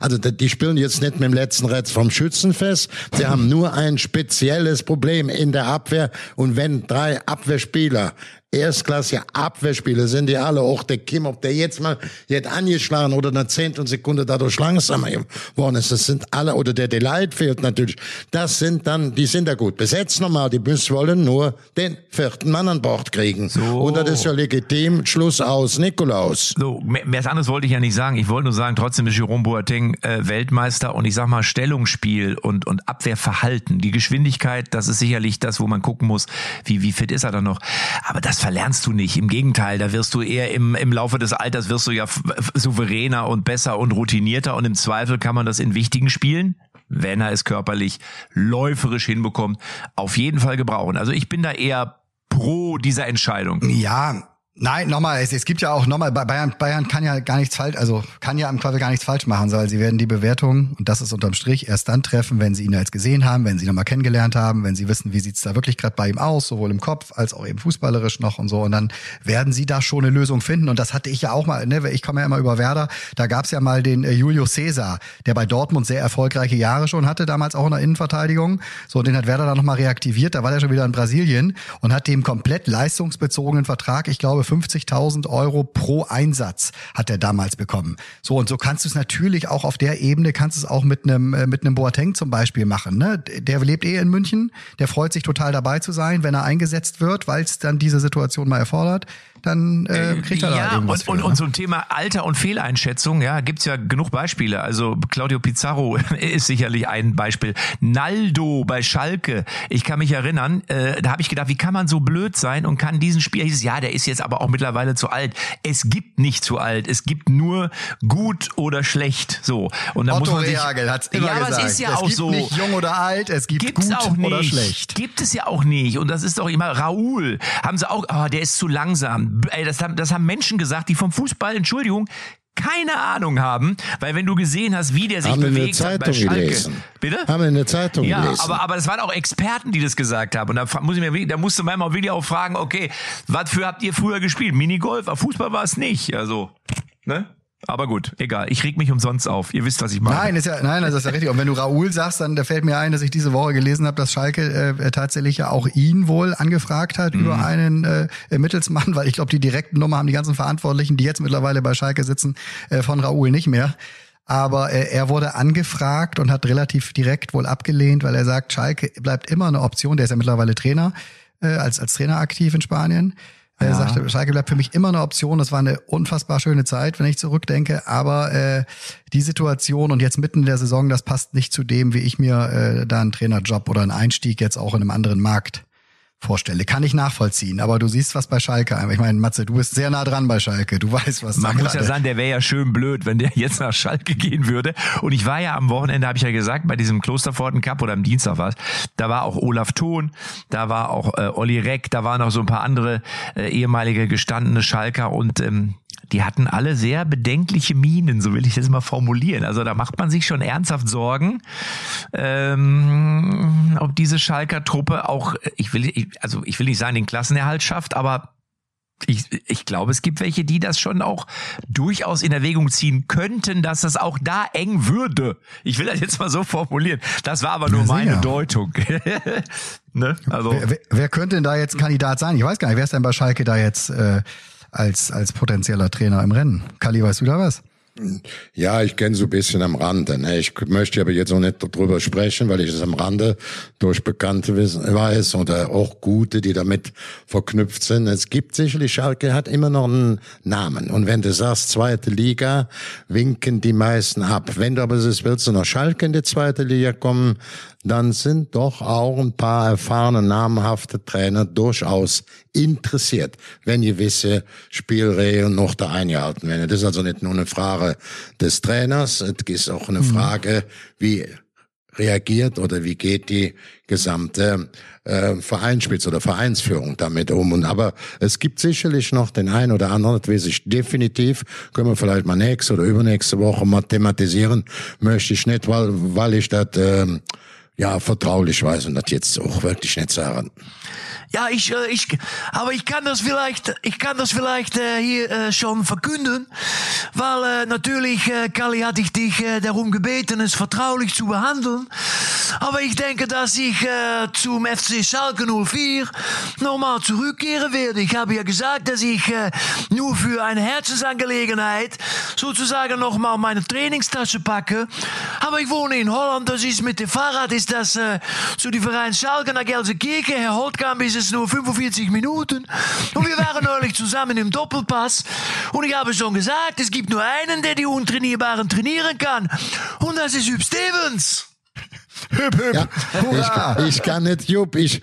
Also, die spielen jetzt nicht mit dem letzten Retz vom Schützenfest. Sie haben nur ein spezielles Problem in der Abwehr. Und wenn drei Abwehrspieler erstklassige Abwehrspieler sind die alle, auch der Kim, ob der jetzt mal jetzt angeschlagen oder einer zehnten Sekunde dadurch langsamer geworden ist, das sind alle, oder der Delight fehlt natürlich, das sind dann, die sind ja gut besetzt nochmal, die müssen wollen nur den vierten Mann an Bord kriegen. So. Und das ist ja legitim, Schluss aus, Nikolaus. So, mehr, mehr anderes wollte ich ja nicht sagen. Ich wollte nur sagen, trotzdem ist Jerome Boateng äh, Weltmeister und ich sag mal Stellungsspiel und, und Abwehrverhalten. Die Geschwindigkeit, das ist sicherlich das, wo man gucken muss, wie, wie fit ist er dann noch. Aber das verlernst du nicht. Im Gegenteil, da wirst du eher im, im Laufe des Alters wirst du ja souveräner und besser und routinierter und im Zweifel kann man das in wichtigen Spielen wenn er es körperlich läuferisch hinbekommt, auf jeden Fall gebrauchen. Also ich bin da eher pro dieser Entscheidung. Ja, nein, nochmal, es, es gibt ja auch nochmal, Bayern, Bayern kann ja gar nichts falsch, also kann ja im Zweifel gar nichts falsch machen, weil sie werden die Bewertung, und das ist unterm Strich, erst dann treffen, wenn sie ihn jetzt gesehen haben, wenn sie ihn nochmal kennengelernt haben, wenn sie wissen, wie sieht's da wirklich gerade bei ihm aus, sowohl im Kopf als auch eben fußballerisch noch und so. Und dann werden sie da schon eine Lösung finden. Und das hatte ich ja auch mal, ne, ich komme ja immer über Werder, da gab's ja mal den äh, Julio Cesar, der bei Dortmund sehr erfolgreiche Jahre schon hatte, damals auch in der Innenverteidigung. So, den hat Werder dann nochmal reaktiviert, da war der schon wieder in Brasilien und hat dem komplett leistungsbezogenen Vertrag, ich glaube 50.000 Euro pro Einsatz hat er damals bekommen. So und so kannst du es natürlich auch auf der Ebene, kannst es auch mit einem äh, mit einem Boateng zum Beispiel machen. Ne? Der lebt eh in München, der freut sich total dabei zu sein, wenn er eingesetzt wird, weil es dann diese Situation mal erfordert. Dann äh, kriegt er da ja, irgendwas und, und, für, und ne? zum Thema Alter und Fehleinschätzung, ja, gibt's ja genug Beispiele. Also Claudio Pizarro ist sicherlich ein Beispiel. Naldo bei Schalke, ich kann mich erinnern, äh, da habe ich gedacht, wie kann man so blöd sein und kann diesen Spieler, hieß ja, der ist jetzt aber auch mittlerweile zu alt. Es gibt nicht zu alt, es gibt nur gut oder schlecht. So. Und da muss Otto man sich, Reagel hat's immer ja, aber gesagt. es ist ja es auch gibt so. nicht jung oder alt, es gibt Gibt's gut auch nicht. oder schlecht. Gibt es ja auch nicht. Und das ist doch immer Raoul. Haben sie auch, oh, der ist zu langsam. Ey, das, haben, das haben Menschen gesagt, die vom Fußball, Entschuldigung, keine Ahnung haben, weil wenn du gesehen hast, wie der sich Haben in der bewegt hat bei Zeitung Schalke. gelesen. Bitte? Haben wir in der Zeitung Ja, gelesen. aber, aber das waren auch Experten, die das gesagt haben. Und da muss ich mir, da musste man mal wirklich auch fragen, okay, was für habt ihr früher gespielt? Minigolf, Fußball war es nicht. Also, ne? Aber gut, egal. Ich reg mich umsonst auf. Ihr wisst, was ich meine. Nein, ist ja, nein, das ist ja richtig. Und wenn du Raoul sagst, dann da fällt mir ein, dass ich diese Woche gelesen habe, dass Schalke äh, tatsächlich ja auch ihn wohl angefragt hat über einen äh, Mittelsmann, weil ich glaube, die direkten Nummer haben die ganzen Verantwortlichen, die jetzt mittlerweile bei Schalke sitzen, äh, von Raoul nicht mehr. Aber äh, er wurde angefragt und hat relativ direkt wohl abgelehnt, weil er sagt, Schalke bleibt immer eine Option. Der ist ja mittlerweile Trainer, äh, als, als Trainer aktiv in Spanien. Er Ja. sagte, Schalke bleibt für mich immer eine Option. Das war eine unfassbar schöne Zeit, wenn ich zurückdenke. Aber äh, die Situation und jetzt mitten in der Saison, das passt nicht zu dem, wie ich mir äh, da einen Trainerjob oder einen Einstieg jetzt auch in einem anderen Markt vorstelle. Kann ich nachvollziehen. Aber du siehst was bei Schalke. Ich meine, Matze, du bist sehr nah dran bei Schalke. Du weißt, was Man da muss ja gerade- sagen, der wäre ja schön blöd, wenn der jetzt nach Schalke gehen würde. Und ich war ja am Wochenende, habe ich ja gesagt, bei diesem Klosterpforten Cup oder am Dienstag war es, da war auch Olaf Thon, da war auch äh, Olli Reck, da waren noch so ein paar andere äh, ehemalige gestandene Schalker und ähm, die hatten alle sehr bedenkliche Minen, so will ich das mal formulieren. Also da macht man sich schon ernsthaft Sorgen, ähm, ob diese Schalker Truppe auch, ich will, ich, also ich will nicht sagen, den Klassenerhalt schafft, aber ich, ich glaube, es gibt welche, die das schon auch durchaus in Erwägung ziehen könnten, dass das auch da eng würde. Ich will das jetzt mal so formulieren. Das war aber nur Ja, meine. Deutung. ne? Also Wer, wer, wer könnte denn da jetzt Kandidat sein? Ich weiß gar nicht, wer ist denn bei Schalke da jetzt äh, als, als potenzieller Trainer im Rennen? Kali, weißt du da was? Ja, ich kenne so ein bisschen am Rande. Ne? Ich möchte aber jetzt auch nicht darüber sprechen, weil ich es am Rande durch Bekannte weiß oder auch Gute, die damit verknüpft sind. Es gibt sicherlich, Schalke hat immer noch einen Namen. Und wenn du sagst, zweite Liga, winken die meisten ab. Wenn du aber sagst, willst du nach Schalke in die zweite Liga kommen, dann sind doch auch ein paar erfahrene, namhafte Trainer durchaus interessiert, wenn gewisse Spielregeln noch da eingehalten werden. Das ist also nicht nur eine Frage des Trainers, es ist auch eine Frage, wie reagiert oder wie geht die gesamte äh, Vereinsspitze oder Vereinsführung damit um. Und aber es gibt sicherlich noch den einen oder anderen, das weiß ich definitiv, können wir vielleicht mal nächste oder übernächste Woche mal thematisieren, möchte ich nicht, weil, weil ich das ähm, ja vertraulich weiß und das jetzt auch wirklich nicht sagen. Ja, ich, äh, ich, aber ich kann das vielleicht, ich kann das vielleicht äh, hier äh, schon verkünden, weil äh, natürlich, äh, Kali, hatte ich dich äh, darum gebeten, es vertraulich zu behandeln. Aber ich denke, dass ich äh, zum FC Schalke 04 nochmal zurückkehren werde. Ich habe ja gesagt, dass ich äh, nur für eine Herzensangelegenheit sozusagen nochmal meine Trainingstasche packe. Aber ich wohne in Holland, das ist mit dem Fahrrad, ist das äh, zu die Verein Schalke nach Gelsenkirchen. Herr Holtkamp ist es nur 45 Minuten. Und wir waren neulich zusammen im Doppelpass. Und ich habe schon gesagt, es gibt nur einen, der die Untrainierbaren trainieren kann. Und das ist Hüb Stevens. Hüp, hüp. Ja, ich, ich kann nicht, Jupp, ich,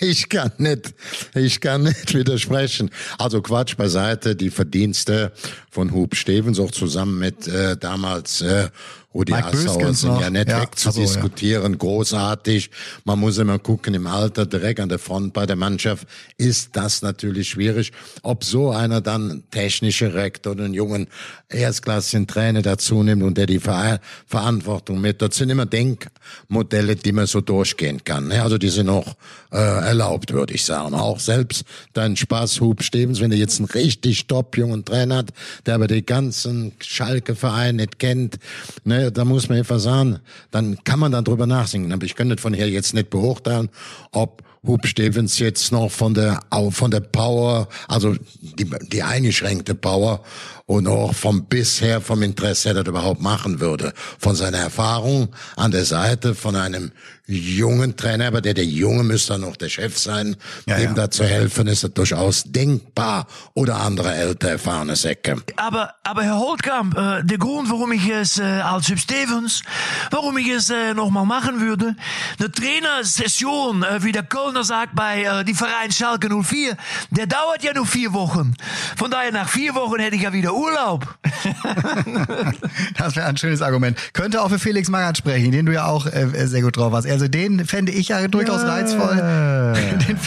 ich kann nicht, ich kann nicht widersprechen. Also Quatsch beiseite, die Verdienste von Hub Stevens auch zusammen mit äh, damals äh, Rudi Mike Assauer sind noch. ja nicht Ja, wegzudiskutieren, großartig. Man muss immer gucken, im Alter direkt an der Front bei der Mannschaft ist das natürlich schwierig. Ob so einer dann technische Rektor oder einen jungen erstklassigen Trainer dazu nimmt und der die Ver Verantwortung mit, das sind immer Denkmodelle, die man so durchgehen kann. ne? Also die sind auch äh, erlaubt, würde ich sagen. Auch selbst dein Spaßhub Stevens, wenn du jetzt einen richtig top jungen Trainer hat, der aber die ganzen Schalke-Vereine nicht kennt, ne, da muss man einfach sagen, dann kann man dann drüber nachdenken. Aber ich könnte von hier jetzt nicht beurteilen, ob Hub Stevens jetzt noch von der von der Power, also die, die eingeschränkte Power und auch vom bisher vom Interesse her das überhaupt machen würde. Von seiner Erfahrung an der Seite von einem jungen Trainer, aber der der Junge müsste dann auch der Chef sein, Ja, dem ja. da zu helfen, ist das durchaus denkbar. Oder andere älter erfahrene Säcke. Aber, aber Herr Holtkamp, äh, der Grund, warum ich es äh, als Hüb Stevens, warum ich es äh, nochmal machen würde, eine Trainersession, äh, wie der Kölner sagt bei äh, die Verein Schalke 04, der dauert ja nur vier Wochen. Von daher nach vier Wochen hätte ich ja wieder Urlaub. Das wäre ein schönes Argument. Könnte auch für Felix Magath sprechen, den du ja auch äh, sehr gut drauf hast. Also den fände ich ja durchaus reizvoll. Den,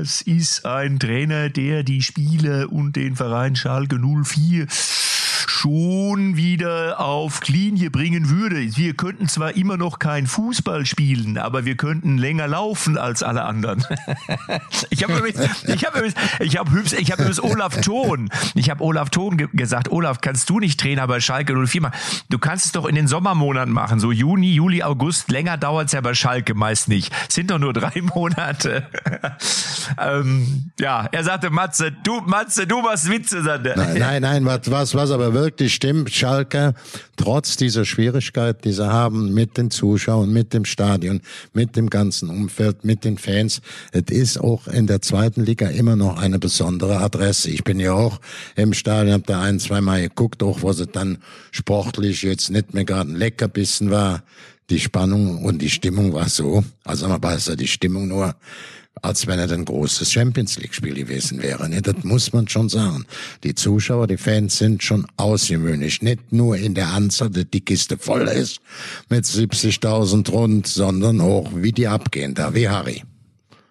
Es ist ein Trainer, der die Spiele und den Verein Schalke 04 schon wieder auf Linie bringen würde. Wir könnten zwar immer noch kein Fußball spielen, aber wir könnten länger laufen als alle anderen. ich habe übrigens, ich habe übrigens, ich habe übrigens, ich habe übrigens Olaf Thon, ich habe Olaf Thon ge gesagt, Olaf, kannst du nicht Trainer bei Schalke 04 machen? Du kannst es doch in den Sommermonaten machen, so Juni, Juli, August. Länger dauert's ja bei Schalke meist nicht. Sind doch nur drei Monate. ähm, ja, er sagte, Matze, du, Matze, du machst Witze, sagte er. Nein, nein, nein, was, was, was aber wirklich stimmt, Schalke, trotz dieser Schwierigkeit, die sie haben mit den Zuschauern, mit dem Stadion, mit dem ganzen Umfeld, mit den Fans, es ist auch in der zweiten Liga immer noch eine besondere Adresse. Ich bin ja auch im Stadion, hab da ein, zwei Mal geguckt, auch was es dann sportlich jetzt nicht mehr gerade ein Leckerbissen war. Die Spannung und die Stimmung war so, also man weiß ja die Stimmung nur, als wenn es ein großes Champions League Spiel gewesen wäre. Ne? Das muss man schon sagen. Die Zuschauer, die Fans sind schon außergewöhnlich. Nicht nur in der Anzahl, dass die Kiste voll ist mit 70.000 rund, sondern auch wie die abgehen da, wie Harry.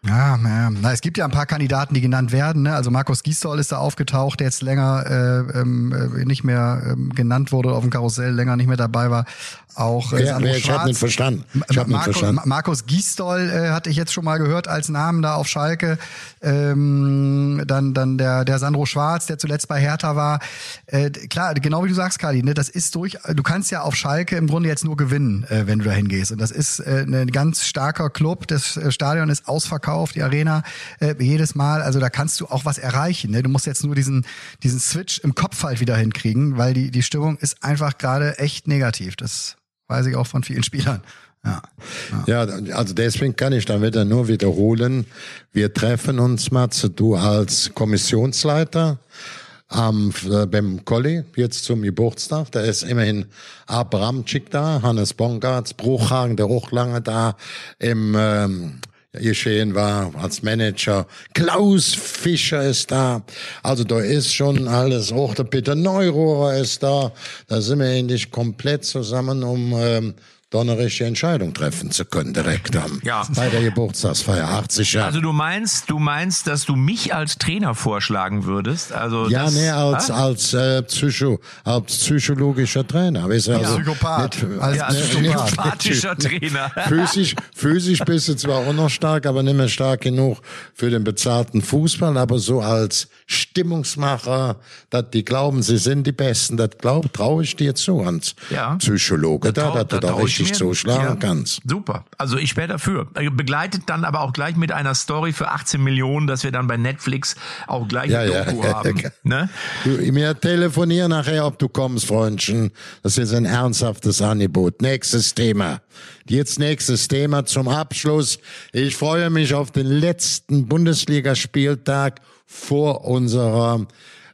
Ja, ja, na, es gibt ja ein paar Kandidaten, die genannt werden. Ne? Also Markus Gisdol ist da aufgetaucht, der jetzt länger äh, ähm, äh, nicht mehr ähm, genannt wurde auf dem Karussell, länger nicht mehr dabei war. Auch äh, Wer, Sandro wer, ich habe nicht verstanden. Ich nicht Marco, verstanden. Markus Gisdol äh, hatte ich jetzt schon mal gehört als Namen da auf Schalke. Ähm, dann dann der der Sandro Schwarz, der zuletzt bei Hertha war. Äh, klar, genau wie du sagst, Kali, ne, das ist durch. Du kannst ja auf Schalke im Grunde jetzt nur gewinnen, äh, wenn du da hingehst. Und das ist äh, ein ganz starker Club. Das äh, Stadion ist ausverkauft, die Arena äh, jedes Mal. Also da kannst du auch was erreichen. Ne? Du musst jetzt nur diesen diesen Switch im Kopf halt wieder hinkriegen, weil die die Stimmung ist einfach gerade echt negativ. Das weiß ich auch von vielen Spielern. Ja. Ja, also deswegen kann ich dann wieder nur wiederholen. Wir treffen uns, Matze, du als Kommissionsleiter am, äh, beim Colli, jetzt zum Geburtstag. Da ist immerhin Abramczyk da, Hannes Bongartz, Bruchhagen, der auch lange da im ähm, geschehen war als Manager. Klaus Fischer ist da. Also da ist schon alles. Auch der Peter Neurohrer ist da. Da sind wir endlich komplett zusammen, um ähm, da eine richtige Entscheidung treffen zu können, direkt am, Ja. bei der Geburtstagsfeier, 80 Jahre. Also du meinst, du meinst, dass du mich als Trainer vorschlagen würdest? Also ja, das, nee, als, Ah? als, äh, Psycho, als psychologischer Trainer. Weißt du, also Psychopath. nicht- Als ja, als nicht- psychopathischer Trainer. Physisch, physisch bist du zwar auch noch stark, aber nicht mehr stark genug für den bezahlten Fußball, aber so als Stimmungsmacher, dass die glauben, sie sind die Besten, das glaub, traue ich dir zu als Ja. Psychologe, da, dass du da trau ich richtig mir. zuschlagen Ja. kannst. Super. Also ich wäre dafür. Begleitet dann aber auch gleich mit einer Story für 18 Millionen, dass wir dann bei Netflix auch gleich Ja, ja. Doku haben. Ne? Du, mir telefonier nachher, ob du kommst, Freundchen. Das ist ein ernsthaftes Angebot. Nächstes Thema. Jetzt nächstes Thema zum Abschluss. Ich freue mich auf den letzten Bundesligaspieltag vor unserer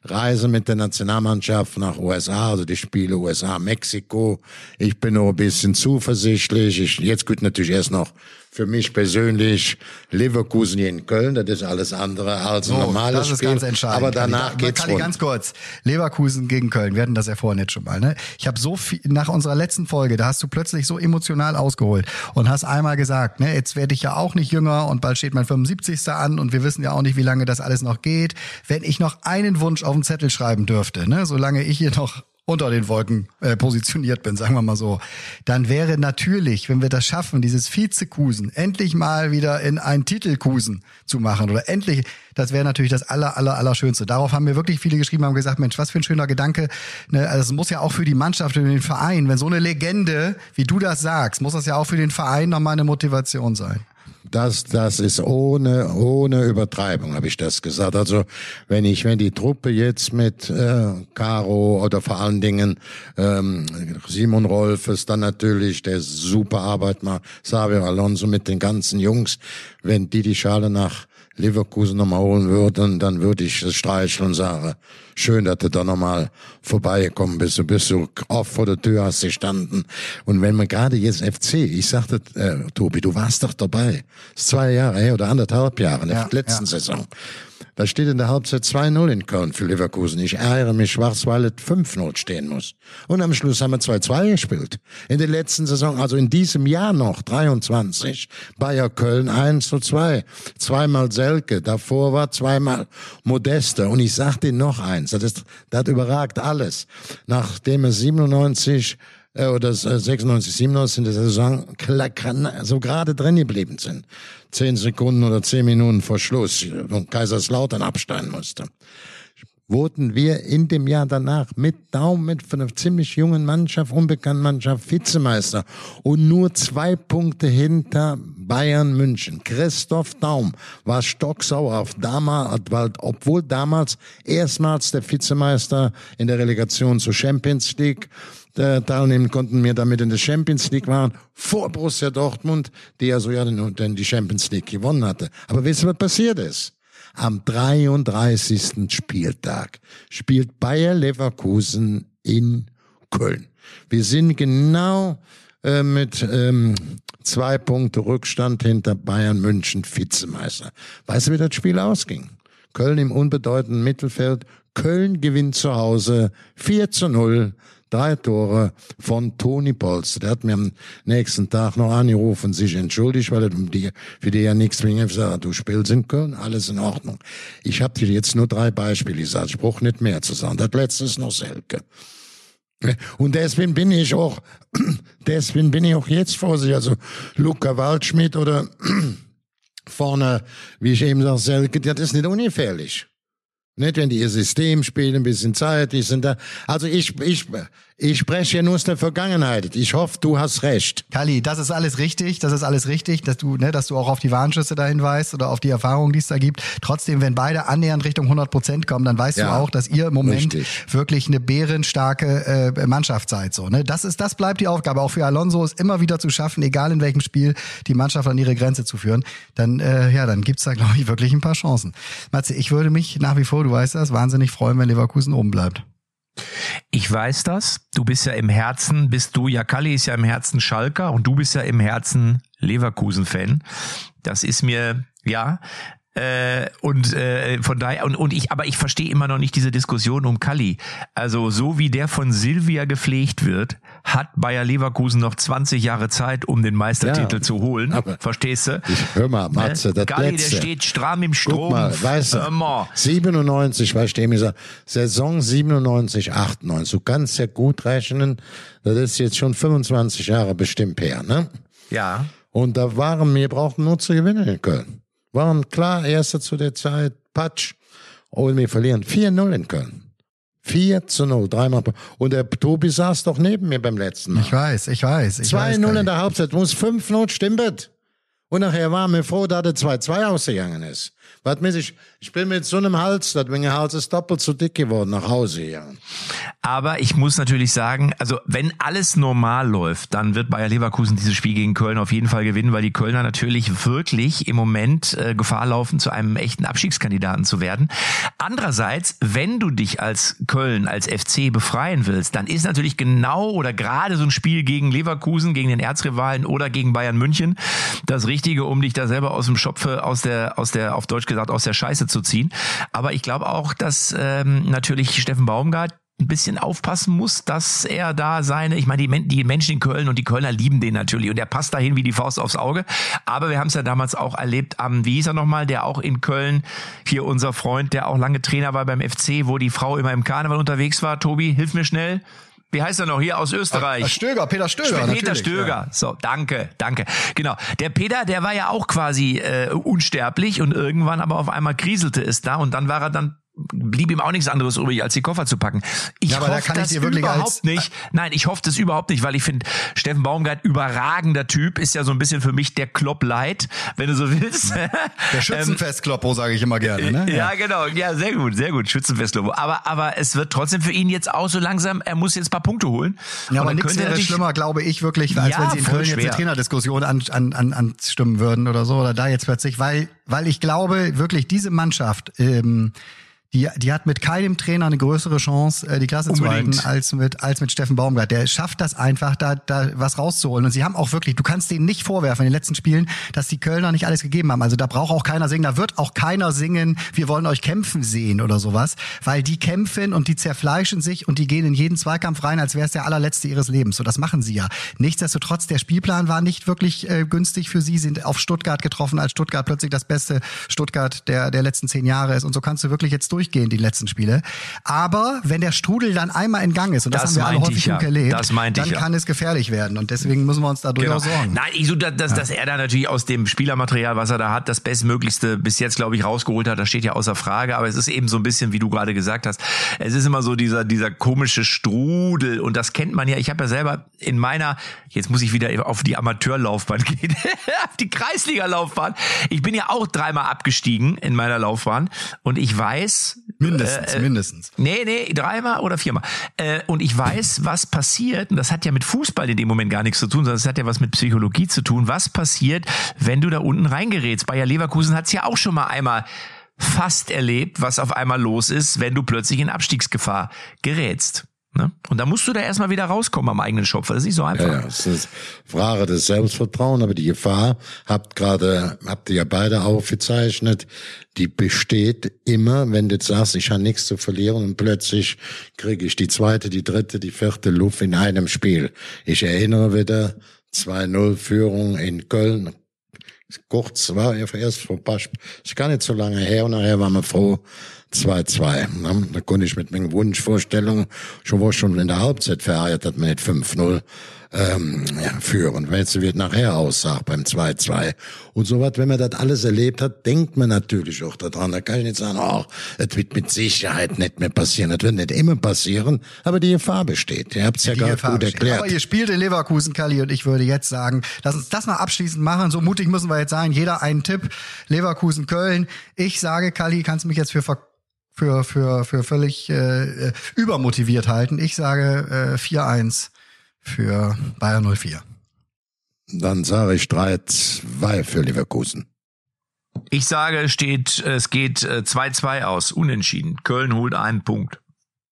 Reise mit der Nationalmannschaft nach USA, also die Spiele USA, Mexiko. Ich bin noch ein bisschen zuversichtlich. Ich, jetzt gut natürlich erst noch für mich persönlich Leverkusen in Köln. Das ist alles andere als ein So, normales das ist Spiel. ganz entscheidend. Aber danach Kali, geht's Kali, ganz kurz. Leverkusen gegen Köln. Wir hatten das ja vorhin jetzt schon mal. Ne? Ich habe so viel nach unserer letzten Folge, da hast du plötzlich so emotional ausgeholt und hast einmal gesagt, ne, jetzt werde ich ja auch nicht jünger und bald steht mein 75. an und wir wissen ja auch nicht, wie lange das alles noch geht. Wenn ich noch einen Wunsch auf den Zettel schreiben dürfte, ne, solange ich hier noch unter den Wolken äh, positioniert bin, sagen wir mal so, dann wäre natürlich, wenn wir das schaffen, dieses Vizekusen endlich mal wieder in ein Titelkusen zu machen oder endlich, das wäre natürlich das aller, aller, aller Schönste. Darauf haben mir wirklich viele geschrieben, haben gesagt, Mensch, was für ein schöner Gedanke. Ne, also es muss ja auch für die Mannschaft und den Verein, wenn so eine Legende, wie du das sagst, muss das ja auch für den Verein nochmal eine Motivation sein. Das, das ist ohne, ohne Übertreibung, habe ich das gesagt. Also wenn ich, wenn die Truppe jetzt mit äh, Caro oder vor allen Dingen ähm, Simon Rolfes, dann natürlich der super Arbeit macht, Savio Alonso mit den ganzen Jungs, wenn die die Schale nach Leverkusen nochmal holen würden, dann würde ich es streicheln und sagen, schön, dass du da nochmal vorbeigekommen bist. Du bist so oft vor der Tür hast gestanden. Und wenn man gerade jetzt FC, ich sagte, äh, Tobi, du warst doch dabei. Das ist zwei Jahre her oder anderthalb Jahre in der Ja, letzten ja. Saison. Da steht in der Halbzeit 2-0 in Köln für Leverkusen. Ich ärgere mich schwarz, weil es 5-0 stehen muss. Und am Schluss haben wir 2-2 gespielt. In der letzten Saison, also in diesem Jahr noch, 23, Bayer Köln 1 zu 2. Zweimal Selke, davor war zweimal Modeste. Und ich sag dir noch eins, das, ist, das überragt alles. Nachdem er 97 äh, oder äh, 96, 97 in der Saison so gerade drin geblieben sind. Zehn Sekunden oder zehn Minuten vor Schluss und Kaiserslautern absteigen musste. Wurden wir in dem Jahr danach mit Daum, mit einer ziemlich jungen Mannschaft, unbekannten Mannschaft, Vizemeister und nur zwei Punkte hinter Bayern München. Christoph Daum war stocksauer auf damals, obwohl damals erstmals der Vizemeister in der Relegation zur Champions League äh, teilnehmen konnten, wir damit in der Champions League waren, vor Borussia Dortmund, die ja so ja den, die Champions League gewonnen hatte. Aber wisst ihr, was passiert ist? Am 33. Spieltag spielt Bayer Leverkusen in Köln. Wir sind genau äh, mit ähm, zwei Punkte Rückstand hinter Bayern München Vizemeister. Weißt du, wie das Spiel ausging? Köln im unbedeutenden Mittelfeld. Köln gewinnt zu Hause 4 zu 0. Drei Tore von Toni Polster. Der hat mir am nächsten Tag noch angerufen, sich entschuldigt, weil er für die ja nichts wegen gesagt du spielst in Köln, alles in Ordnung. Ich habe dir jetzt nur drei Beispiele gesagt, ich brauche nicht mehr zu sagen. Das letzte ist noch Selke. Und deswegen bin ich auch, deswegen bin ich auch jetzt vorsichtig. Also Luca Waldschmidt oder vorne, wie ich eben sage, Selke, das ist nicht ungefährlich. Nicht, wenn die ihr System spielen, ein bisschen Zeit, die sind da. Also ich, ich, ich spreche ja nur aus der Vergangenheit. Ich hoffe, du hast recht. Kali, das ist alles richtig, das ist alles richtig, dass du, ne, dass du auch auf die Warnschüsse da hinweist oder auf die Erfahrung, die es da gibt. Trotzdem, wenn beide annähernd Richtung 100 Prozent kommen, dann weißt Ja, du auch, dass ihr im Moment richtig. wirklich eine bärenstarke äh, Mannschaft seid. So, ne? Das ist, das bleibt die Aufgabe. Auch für Alonso ist immer wieder zu schaffen, egal in welchem Spiel, die Mannschaft an ihre Grenze zu führen. Dann, äh, ja, dann gibt's da, glaube ich, wirklich ein paar Chancen. Matze, ich würde mich nach wie vor, du weißt das, wahnsinnig freuen, wenn Leverkusen oben bleibt. Ich weiß das. Du bist ja im Herzen, bist du, ja, Kalli ist ja im Herzen Schalker und du bist ja im Herzen Leverkusen-Fan. Das ist mir, ja, äh, und äh, von daher und, und ich aber ich verstehe immer noch nicht diese Diskussion um Kalli. Also so wie der von Silvia gepflegt wird, hat Bayer Leverkusen noch 20 Jahre Zeit, um den Meistertitel Ja, zu holen. Verstehst du? Ich, hör mal, Matze, Ne? das Galli, letzte. der steht stramm im Strom. Guck mal, weißt du, 97, weißt du, gesagt, Saison 97, 98, du kannst ja gut rechnen, das ist jetzt schon 25 Jahre bestimmt her, ne? Ja. Und da waren, wir brauchten nur zu gewinnen in Köln. Waren klar, Erster zu der Zeit, Patsch. Und wir verlieren 4-0 in Köln. 4 zu 0, dreimal. Und der Tobi saß doch neben mir beim letzten Mal. Ich weiß, ich weiß. Ich weiß, 2-0 Kali. in der Halbzeit, muss 5-0 stimmt. Und nachher waren wir froh, dass der 2-2 ausgegangen ist. Was mir ich, ich bin mit so einem Hals, das mein Hals ist doppelt so dick geworden, nach Hause gegangen. Aber ich muss natürlich sagen, also wenn alles normal läuft, dann wird Bayer Leverkusen dieses Spiel gegen Köln auf jeden Fall gewinnen, weil die Kölner natürlich wirklich im Moment äh, Gefahr laufen, zu einem echten Abstiegskandidaten zu werden. Andererseits, wenn du dich als Köln, als FC befreien willst, dann ist natürlich genau oder gerade so ein Spiel gegen Leverkusen, gegen den Erzrivalen oder gegen Bayern München das Richtige, um dich da selber aus dem Schopfe, aus der, aus der, auf Deutsch gesagt, aus der Scheiße zu ziehen. Aber ich glaube auch, dass ähm, natürlich Steffen Baumgart ein bisschen aufpassen muss, dass er da seine, ich meine, die, die Menschen in Köln und die Kölner lieben den natürlich und der passt dahin wie die Faust aufs Auge. Aber wir haben es ja damals auch erlebt am, wie hieß er nochmal, der auch in Köln, hier unser Freund, der auch lange Trainer war beim FC, wo die Frau immer im Karneval unterwegs war. Tobi, hilf mir schnell. Wie heißt er noch hier aus Österreich? Stöger, Peter Stöger. Peter Stöger. ja. So, danke, danke. Genau. Der Peter, der war ja auch quasi äh, unsterblich und irgendwann aber auf einmal kriselte es da und dann war er dann blieb ihm auch nichts anderes übrig, als die Koffer zu packen. Ich Ja, da hoffe ich das dir wirklich überhaupt nicht. Nein, ich hoffe das überhaupt nicht, weil ich finde, Steffen Baumgart überragender Typ, ist ja so ein bisschen für mich der Klopp Light, wenn du so willst. Der Ähm, Schützenfest-Kloppo, sage ich immer gerne. Ne? ja, genau. Ja, sehr gut, sehr gut. Schützenfestlobo. Aber, aber es wird trotzdem für ihn jetzt auch so langsam, er muss jetzt ein paar Punkte holen. Ja, aber nichts wäre schlimmer, glaube ich, wirklich, als Ja, wenn sie in Köln jetzt eine. Trainerdiskussion an, an, an, anstimmen würden oder so, oder da jetzt plötzlich, weil, weil ich glaube, wirklich diese Mannschaft, ähm, die, die hat mit keinem Trainer eine größere Chance, äh, die Klasse Unbedingt. zu halten, als mit, als mit Steffen Baumgart. Der schafft das einfach, da, da was rauszuholen. Und sie haben auch wirklich, du kannst denen nicht vorwerfen in den letzten Spielen, dass die Kölner nicht alles gegeben haben. Also da braucht auch keiner singen, da wird auch keiner singen, wir wollen euch kämpfen sehen oder sowas, weil die kämpfen und die zerfleischen sich und die gehen in jeden Zweikampf rein, als wäre es der allerletzte ihres Lebens. So, das machen sie ja. Nichtsdestotrotz, der Spielplan war nicht wirklich äh, günstig für sie, sind auf Stuttgart getroffen, als Stuttgart plötzlich das beste Stuttgart der, der letzten zehn Jahre ist. Und so kannst du wirklich jetzt durchgehen, die letzten Spiele. Aber wenn der Strudel dann einmal in Gang ist, und das, Das haben wir alle häufig ja. erlebt, dann ich ja. kann es gefährlich werden. Und deswegen müssen wir uns da durchaus sorgen. Nein, ich so, dass, dass, dass er da natürlich aus dem Spielermaterial, was er da hat, das Bestmöglichste bis jetzt, glaube ich, rausgeholt hat. Das steht ja außer Frage. Aber es ist eben so ein bisschen, wie du gerade gesagt hast, es ist immer so dieser, dieser komische Strudel. Und das kennt man ja. Ich habe ja selber in meiner, jetzt muss ich wieder auf die Amateurlaufbahn gehen, auf die Kreisliga-Laufbahn. Ich bin ja auch dreimal abgestiegen in meiner Laufbahn. Und ich weiß, Mindestens, äh, mindestens. Nee, nee, dreimal oder viermal. Äh, und ich weiß, was passiert, und das hat ja mit Fußball in dem Moment gar nichts zu tun, sondern es hat ja was mit Psychologie zu tun, was passiert, wenn du da unten reingerätst. Bayer Leverkusen hat es ja auch schon mal einmal fast erlebt, was auf einmal los ist, wenn du plötzlich in Abstiegsgefahr gerätst. Ne? Und da musst du da erstmal wieder rauskommen am eigenen Schopf. Das ist nicht so einfach. Ja, ja, es ist Frage des Selbstvertrauens, aber die Gefahr habt gerade, habt ihr ja beide aufgezeichnet, die besteht immer, wenn du jetzt sagst, ich habe nichts zu verlieren und plötzlich kriege ich die zweite, die dritte, die vierte Luft in einem Spiel. Ich erinnere wieder 2-0 Führung in Köln. Kurz war er erst vor ein paar, ist gar nicht so lange her und nachher waren wir froh, 2-2. ne? Da konnte ich mit meinen Wunschvorstellungen schon war schon in der Halbzeit wir nicht 5-0 ähm, ja, führen, es wird nachher aussagt beim 2-2. Und so was, wenn man das alles erlebt hat, denkt man natürlich auch daran. Da kann ich nicht sagen, oh, das wird mit Sicherheit nicht mehr passieren. Das wird nicht immer passieren, aber die Gefahr besteht. Ihr habt es ja Die gerade Gefahr gut besteht. erklärt. Aber ihr spielt in Leverkusen, Kali, und ich würde jetzt sagen, lass uns das mal abschließend machen. So mutig müssen wir jetzt sein. Jeder einen Tipp. Leverkusen, Köln. Ich sage, Kali, kannst mich jetzt für für, für, für völlig äh, äh, übermotiviert halten. Ich sage äh, 4-1 für Bayern 04. Dann sage ich 3-2 für Leverkusen. Ich sage, es steht, es geht äh, 2-2 aus, unentschieden. Köln holt einen Punkt.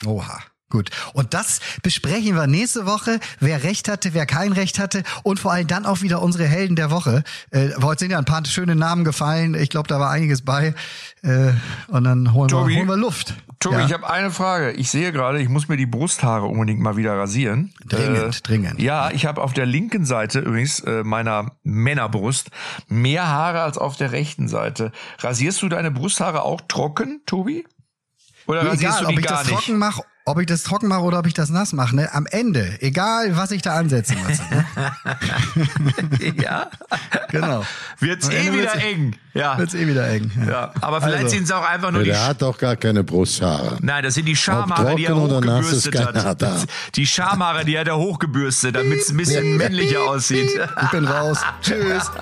Oha. Gut. Und das besprechen wir nächste Woche, wer Recht hatte, wer kein Recht hatte und vor allem dann auch wieder unsere Helden der Woche. Äh, heute sind ja ein paar schöne Namen gefallen. Ich glaube, da war einiges bei. Äh, und dann holen, Tobi? wir, holen wir Luft. Tobi, Ja. ich habe eine Frage. Ich sehe gerade, ich muss mir die Brusthaare unbedingt mal wieder rasieren. Dringend, dringend. Ja, ich habe auf der linken Seite übrigens äh, meiner Männerbrust mehr Haare als auf der rechten Seite. Rasierst du deine Brusthaare auch trocken, Tobi? Oder rasierst Egal, du ob die ich gar das nicht? trocken mache, ob ich das trocken mache oder ob ich das nass mache, ne? Am Ende, egal was ich da ansetzen lasse. Ne? ja, genau. wird's eh wieder wird's- eng. Ja. Wird's eh wieder eng. ja, aber vielleicht Also. sind es auch einfach nur Ja, die der hat doch gar keine Brusthaare. Nein, das sind die Schamhaare, die er hochgebürstet hat. da. Die Schamhaare, die hat er hochgebürstet, damit es ein bisschen männlicher aussieht. Ich bin raus. Tschüss.